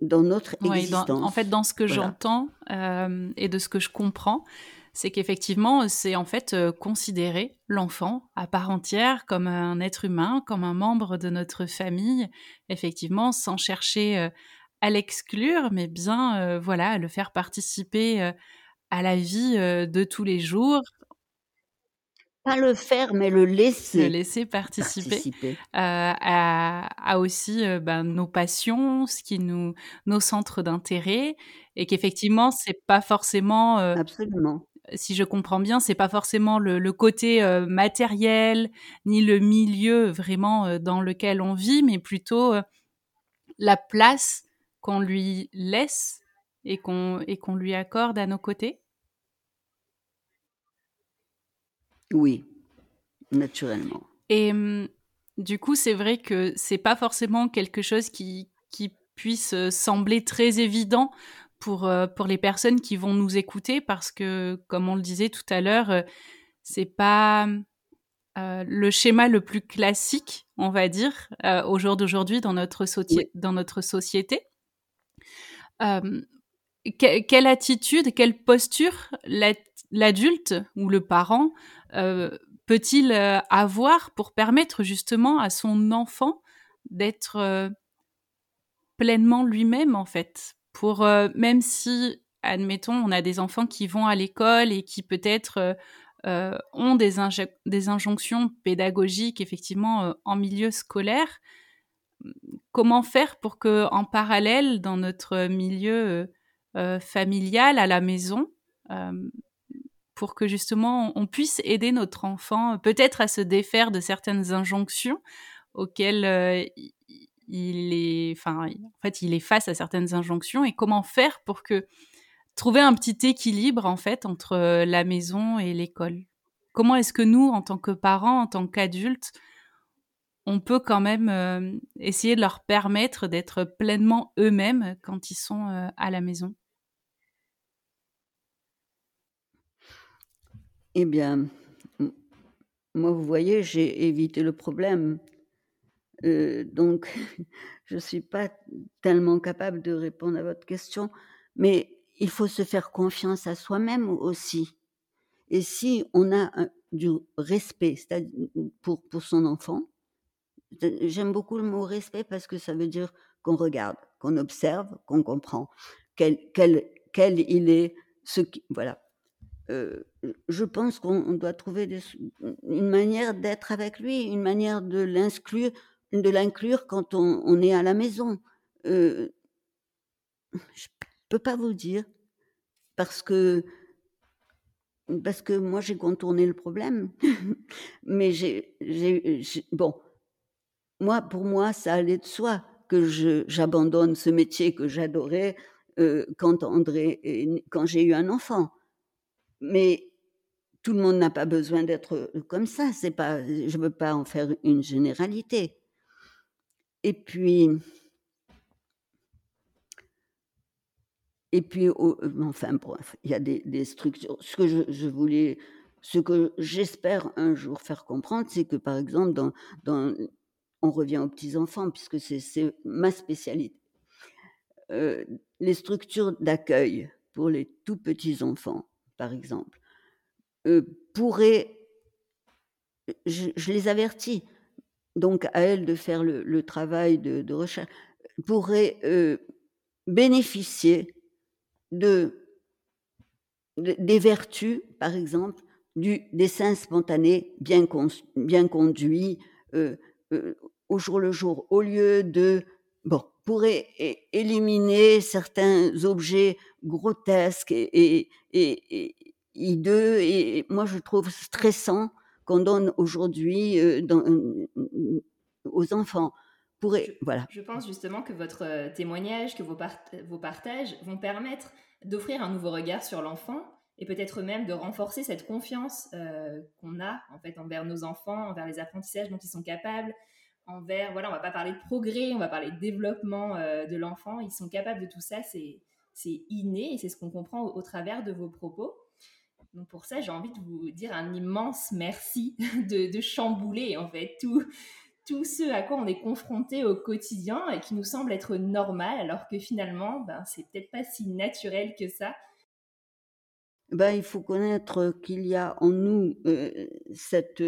dans notre existence. en fait, dans ce que voilà. j'entends euh, et de ce que je comprends, c'est qu'effectivement, c'est en fait euh, considérer l'enfant à part entière comme un être humain, comme un membre de notre famille, effectivement, sans chercher à l'exclure, mais bien, voilà, à le faire participer à la vie euh, de tous les jours. Pas le faire, mais le laisser. Le laisser participer, participer. à, à, aussi ben, nos passions, ce qui nous, nos centres d'intérêt, et qu'effectivement, c'est pas forcément. Absolument si je comprends bien, c'est pas forcément le, le côté euh, matériel ni le milieu vraiment euh, dans lequel on vit, mais plutôt euh, la place qu'on lui laisse et qu'on et qu'on lui accorde à nos côtés? Oui, naturellement. Et hum, du coup, c'est vrai que c'est pas forcément quelque chose qui qui puisse sembler très évident pour, euh, pour les personnes qui vont nous écouter parce que, comme on le disait tout à l'heure, euh, c'est pas euh, le schéma le plus classique, on va dire, euh, au jour d'aujourd'hui dans, notre oui. dans notre société. Euh, que quelle attitude, quelle posture l'adulte ou le parent peut-il avoir pour permettre justement à son enfant d'être pleinement lui-même en fait? Pour euh, même si, admettons, on a des enfants qui vont à l'école et qui peut-être euh, euh ont des, des, injonctions pédagogiques effectivement euh, en milieu scolaire, comment faire pour que, en parallèle, dans notre milieu euh, familial, à la maison, pour que justement on puisse aider notre enfant peut-être à se défaire de certaines injonctions auxquelles il est, enfin, en fait, il est face à certaines injonctions et comment faire pour que trouver un petit équilibre en fait entre euh, la maison et l'école. Comment est-ce que nous, en tant que parents, en tant qu'adultes, on peut quand même euh, essayer de leur permettre d'être pleinement eux-mêmes quand ils sont euh, à la maison? Eh bien, moi, vous voyez, j'ai évité le problème. Euh, donc, je ne suis pas tellement capable de répondre à votre question, mais il faut se faire confiance à soi-même aussi. Et si on a du respect pour, pour son enfant, j'aime beaucoup le mot respect parce que ça veut dire qu'on regarde, qu'on observe, qu'on comprend quel, quel, quel il est, ce qui, voilà. Euh, je pense qu'on doit trouver une manière d'être avec lui, une manière de l'inclure, de l'inclure quand on, est à la maison. Euh, je peux pas vous dire parce que parce que moi j'ai contourné le problème, mais bon moi pour moi ça allait de soi que j'abandonne ce métier que j'adorais euh, quand André quand j'ai eu un enfant mais tout le monde n'a pas besoin d'être comme ça. C'est pas, je veux pas en faire une généralité. Et puis, et puis, enfin bref, il y a des, structures. Ce que je, voulais, ce que j'espère un jour faire comprendre, c'est que par exemple, on revient aux petits enfants puisque c'est ma spécialité. Euh, les structures d'accueil pour les tout petits enfants par exemple, euh, pourraient, je, les avertis, donc à elles de faire le, travail de, recherche, pourraient euh, bénéficier de, des vertus, par exemple, du dessin spontané bien, conduit euh, au jour le jour, au lieu de bon, pourrait éliminer certains objets grotesques et, et, hideux. Et moi, je trouve stressant qu'on donne aujourd'hui euh, euh, aux enfants. Je, voilà. je pense justement que votre euh, témoignage, que vos, vos partages vont permettre d'offrir un nouveau regard sur l'enfant et peut-être même de renforcer cette confiance qu'on a en fait envers nos enfants, envers les apprentissages dont ils sont capables, envers, voilà, on va pas parler de progrès, on va parler de développement euh, de l'enfant. Ils sont capables de tout ça, c'est, inné et c'est ce qu'on comprend au, travers de vos propos. Donc pour ça, j'ai envie de vous dire un immense merci de, chambouler en fait tout, tout ce à quoi on est confronté au quotidien et qui nous semble être normal, alors que finalement, ben, c'est peut-être pas si naturel que ça. Ben, il faut connaître qu'il y a en nous euh, cette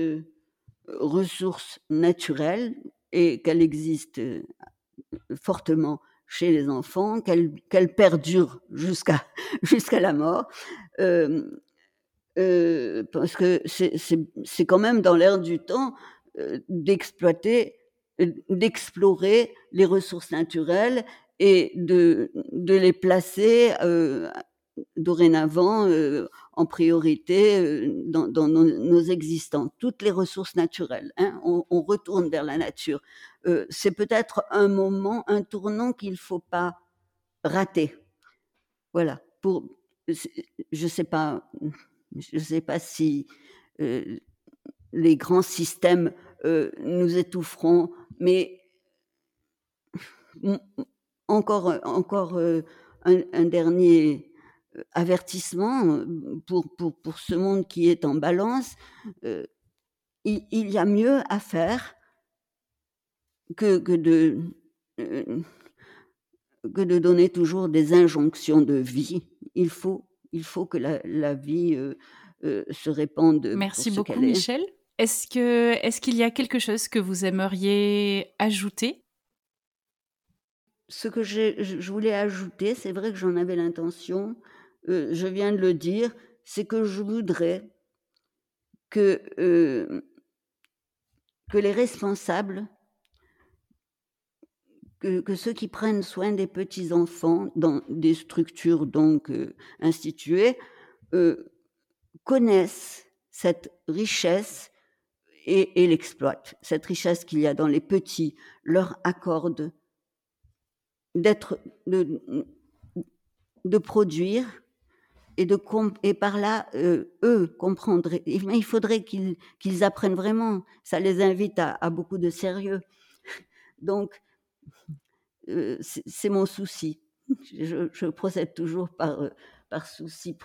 ressource naturelle et qu'elle existe euh, fortement chez les enfants, qu'elle perdure jusqu'à jusqu'à la mort, euh, euh, parce que c'est quand même dans l'air du temps d'exploiter, d'explorer les ressources naturelles et de, de les placer dorénavant euh, en priorité euh, dans, nos, existants, toutes les ressources naturelles. Hein, on, retourne vers la nature. Euh, c'est peut-être un moment, un tournant qu'il ne faut pas rater. Voilà. Pour, je ne sais pas, je sais pas si les grands systèmes nous étoufferont, mais encore, encore un dernier avertissement pour, pour, pour, ce monde qui est en balance, il, y a mieux à faire que, que de, que de donner toujours des injonctions de vie. Il faut, il faut que la, la vie se répande. Merci beaucoup, Michel. Est-ce que est-ce qu'il y a quelque chose que vous aimeriez ajouter? Ce que je voulais ajouter, c'est vrai que j'en avais l'intention, euh, je viens de le dire, c'est que je voudrais que, euh, les responsables, que, ceux qui prennent soin des petits-enfants dans des structures donc euh, instituées, connaissent cette richesse et, l'exploitent. Cette richesse qu'il y a dans les petits leur accorde d'être, de produire et, de et par là, euh, eux comprendraient. Il faudrait qu'ils apprennent vraiment. Ça les invite à, beaucoup de sérieux. Donc, euh, c'est mon souci. Je, procède toujours par, euh, par souci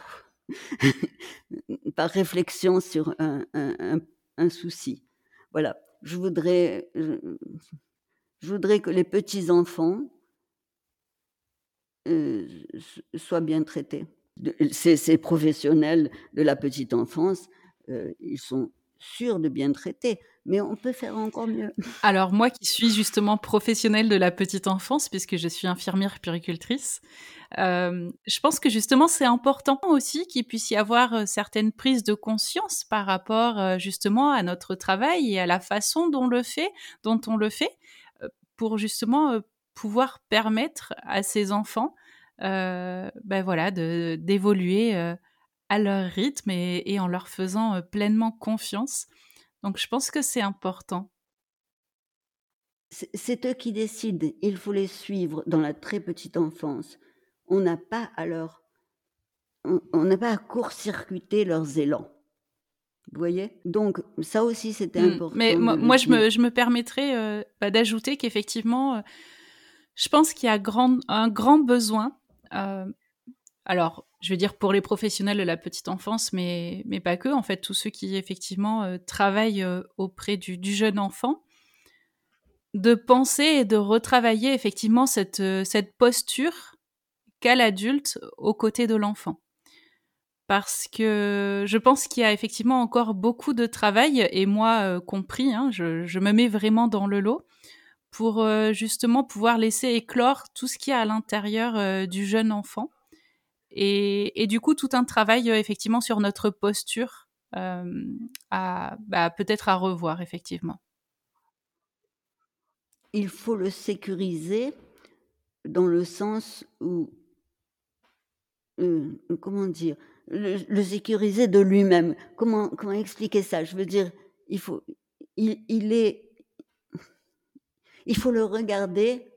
par réflexion sur un, un, souci. Voilà, je voudrais, je, voudrais que les petits-enfants soient bien traités. Ces, professionnels de la petite enfance, euh, ils sont sûrs de bien traiter mais on peut faire encore mieux. Alors moi qui suis justement professionnelle de la petite enfance, puisque je suis infirmière puricultrice, euh, je pense que justement c'est important aussi qu'il puisse y avoir euh, certaines prises de conscience par rapport justement à notre travail et à la façon dont, le fait, dont on le fait, pour justement pouvoir permettre à ces enfants ben voilà, d'évoluer à leur rythme et, et, en leur faisant pleinement confiance donc je pense que c'est important. C'est eux qui décident. Il faut les suivre dans la très petite enfance. On n'a pas alors, on n'a pas à court-circuiter leurs élans. Vous voyez? Donc ça aussi c'était mmh, important. Mais moi, je, me, je me permettrais euh, bah, d'ajouter qu'effectivement, euh, je pense qu'il y a grand, un grand besoin. Euh, alors, je veux dire pour les professionnels de la petite enfance, mais, pas que, en fait, tous ceux qui effectivement euh, travaillent euh, auprès du, jeune enfant, de penser et de retravailler effectivement cette, posture qu'a l'adulte aux côtés de l'enfant. Parce que je pense qu'il y a effectivement encore beaucoup de travail, et moi compris, hein, je, me mets vraiment dans le lot, pour justement pouvoir laisser éclore tout ce qu'il y a à l'intérieur du jeune enfant et, du coup, tout un travail euh, effectivement sur notre posture euh, à bah, peut-être à revoir effectivement. Il faut le sécuriser dans le sens où, euh, comment dire, le, sécuriser de lui-même. Comment, comment expliquer ça? Je veux dire, il faut, il, il est, il faut le regarder,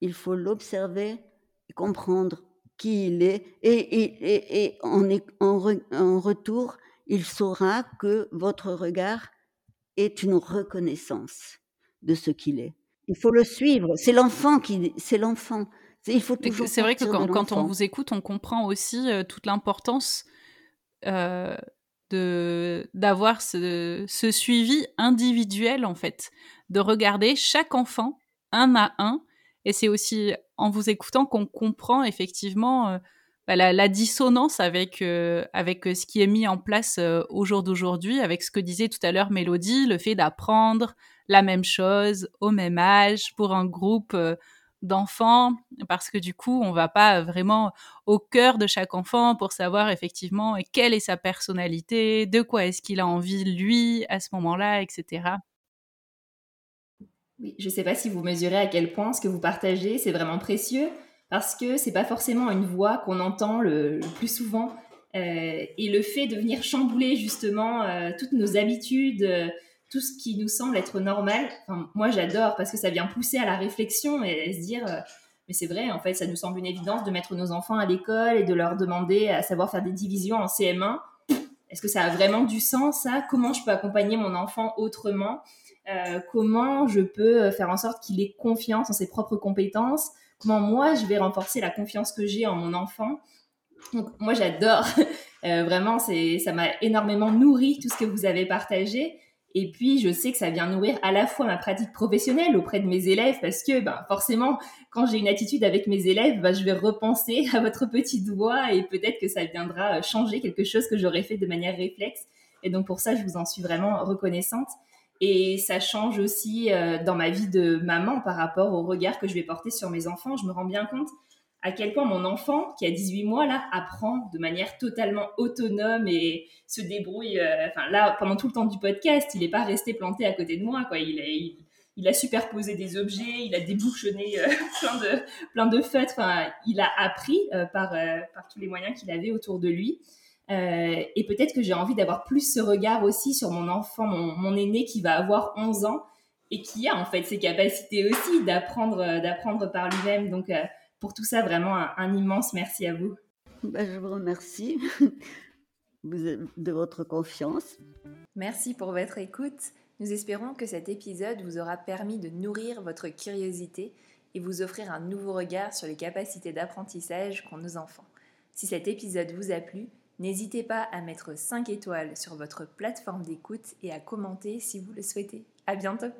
il faut l'observer et comprendre qui il est, et, en, en, retour, il saura que votre regard est une reconnaissance de ce qu'il est. Il faut le suivre. C'est l'enfant qui, c'est l'enfant. Il faut toujours. C'est vrai que quand, on vous écoute, on comprend aussi euh, toute l'importance euh, de d'avoir ce, ce, suivi individuel en fait, de regarder chaque enfant un à un. Et c'est aussi en vous écoutant qu'on comprend effectivement euh, bah, la, dissonance avec, euh, avec euh, ce qui est mis en place au jour d'aujourd'hui, avec ce que disait tout à l'heure Mélodie, le fait d'apprendre la même chose au même âge pour un groupe d'enfants, parce que du coup, on va pas vraiment au cœur de chaque enfant pour savoir effectivement quelle est sa personnalité, de quoi est-ce qu'il a envie lui à ce moment-là, etc. Oui, je ne sais pas si vous mesurez à quel point ce que vous partagez, c'est vraiment précieux, parce que c'est pas forcément une voix qu'on entend le, plus souvent. Euh, et le fait de venir chambouler justement euh, toutes nos habitudes, euh, tout ce qui nous semble être normal, moi j'adore parce que ça vient pousser à la réflexion et, se dire, mais c'est vrai, en fait, ça nous semble une évidence de mettre nos enfants à l'école et de leur demander à savoir faire des divisions en CM1. Est-ce que ça a vraiment du sens, ça? Comment je peux accompagner mon enfant autrement? Euh, comment je peux euh, faire en sorte qu'il ait confiance en ses propres compétences, comment moi je vais renforcer la confiance que j'ai en mon enfant? Donc moi j'adore, euh, vraiment c'est ça m'a énormément nourri tout ce que vous avez partagé. Et puis, je sais que ça vient nourrir à la fois ma pratique professionnelle auprès de mes élèves, parce que ben, forcément, quand j'ai une attitude avec mes élèves, ben, je vais repenser à votre petite voix et peut-être que ça viendra changer quelque chose que j'aurais fait de manière réflexe. Et donc, pour ça, je vous en suis vraiment reconnaissante. Et ça change aussi euh, dans ma vie de maman par rapport au regard que je vais porter sur mes enfants. Je me rends bien compte à quel point mon enfant, qui a 18 mois, là, apprend de manière totalement autonome et se débrouille. Euh, enfin, là, pendant tout le temps du podcast, il n'est pas resté planté à côté de moi. Quoi. Il, a, il, a superposé des objets, il a débouchonné euh, plein, de, plein de fêtes. Enfin, il a appris par, par tous les moyens qu'il avait autour de lui. Euh, et peut-être que j'ai envie d'avoir plus ce regard aussi sur mon enfant, mon, aîné qui va avoir 11 ans et qui a en fait ses capacités aussi d'apprendre, euh, d'apprendre par lui-même. Donc euh, pour tout ça, vraiment un, immense merci à vous. Ben, je vous remercie de votre confiance. Merci pour votre écoute. Nous espérons que cet épisode vous aura permis de nourrir votre curiosité et vous offrir un nouveau regard sur les capacités d'apprentissage qu'ont nos enfants. Si cet épisode vous a plu, N'hésitez pas à mettre 5 étoiles sur votre plateforme d'écoute et à commenter si vous le souhaitez. À bientôt!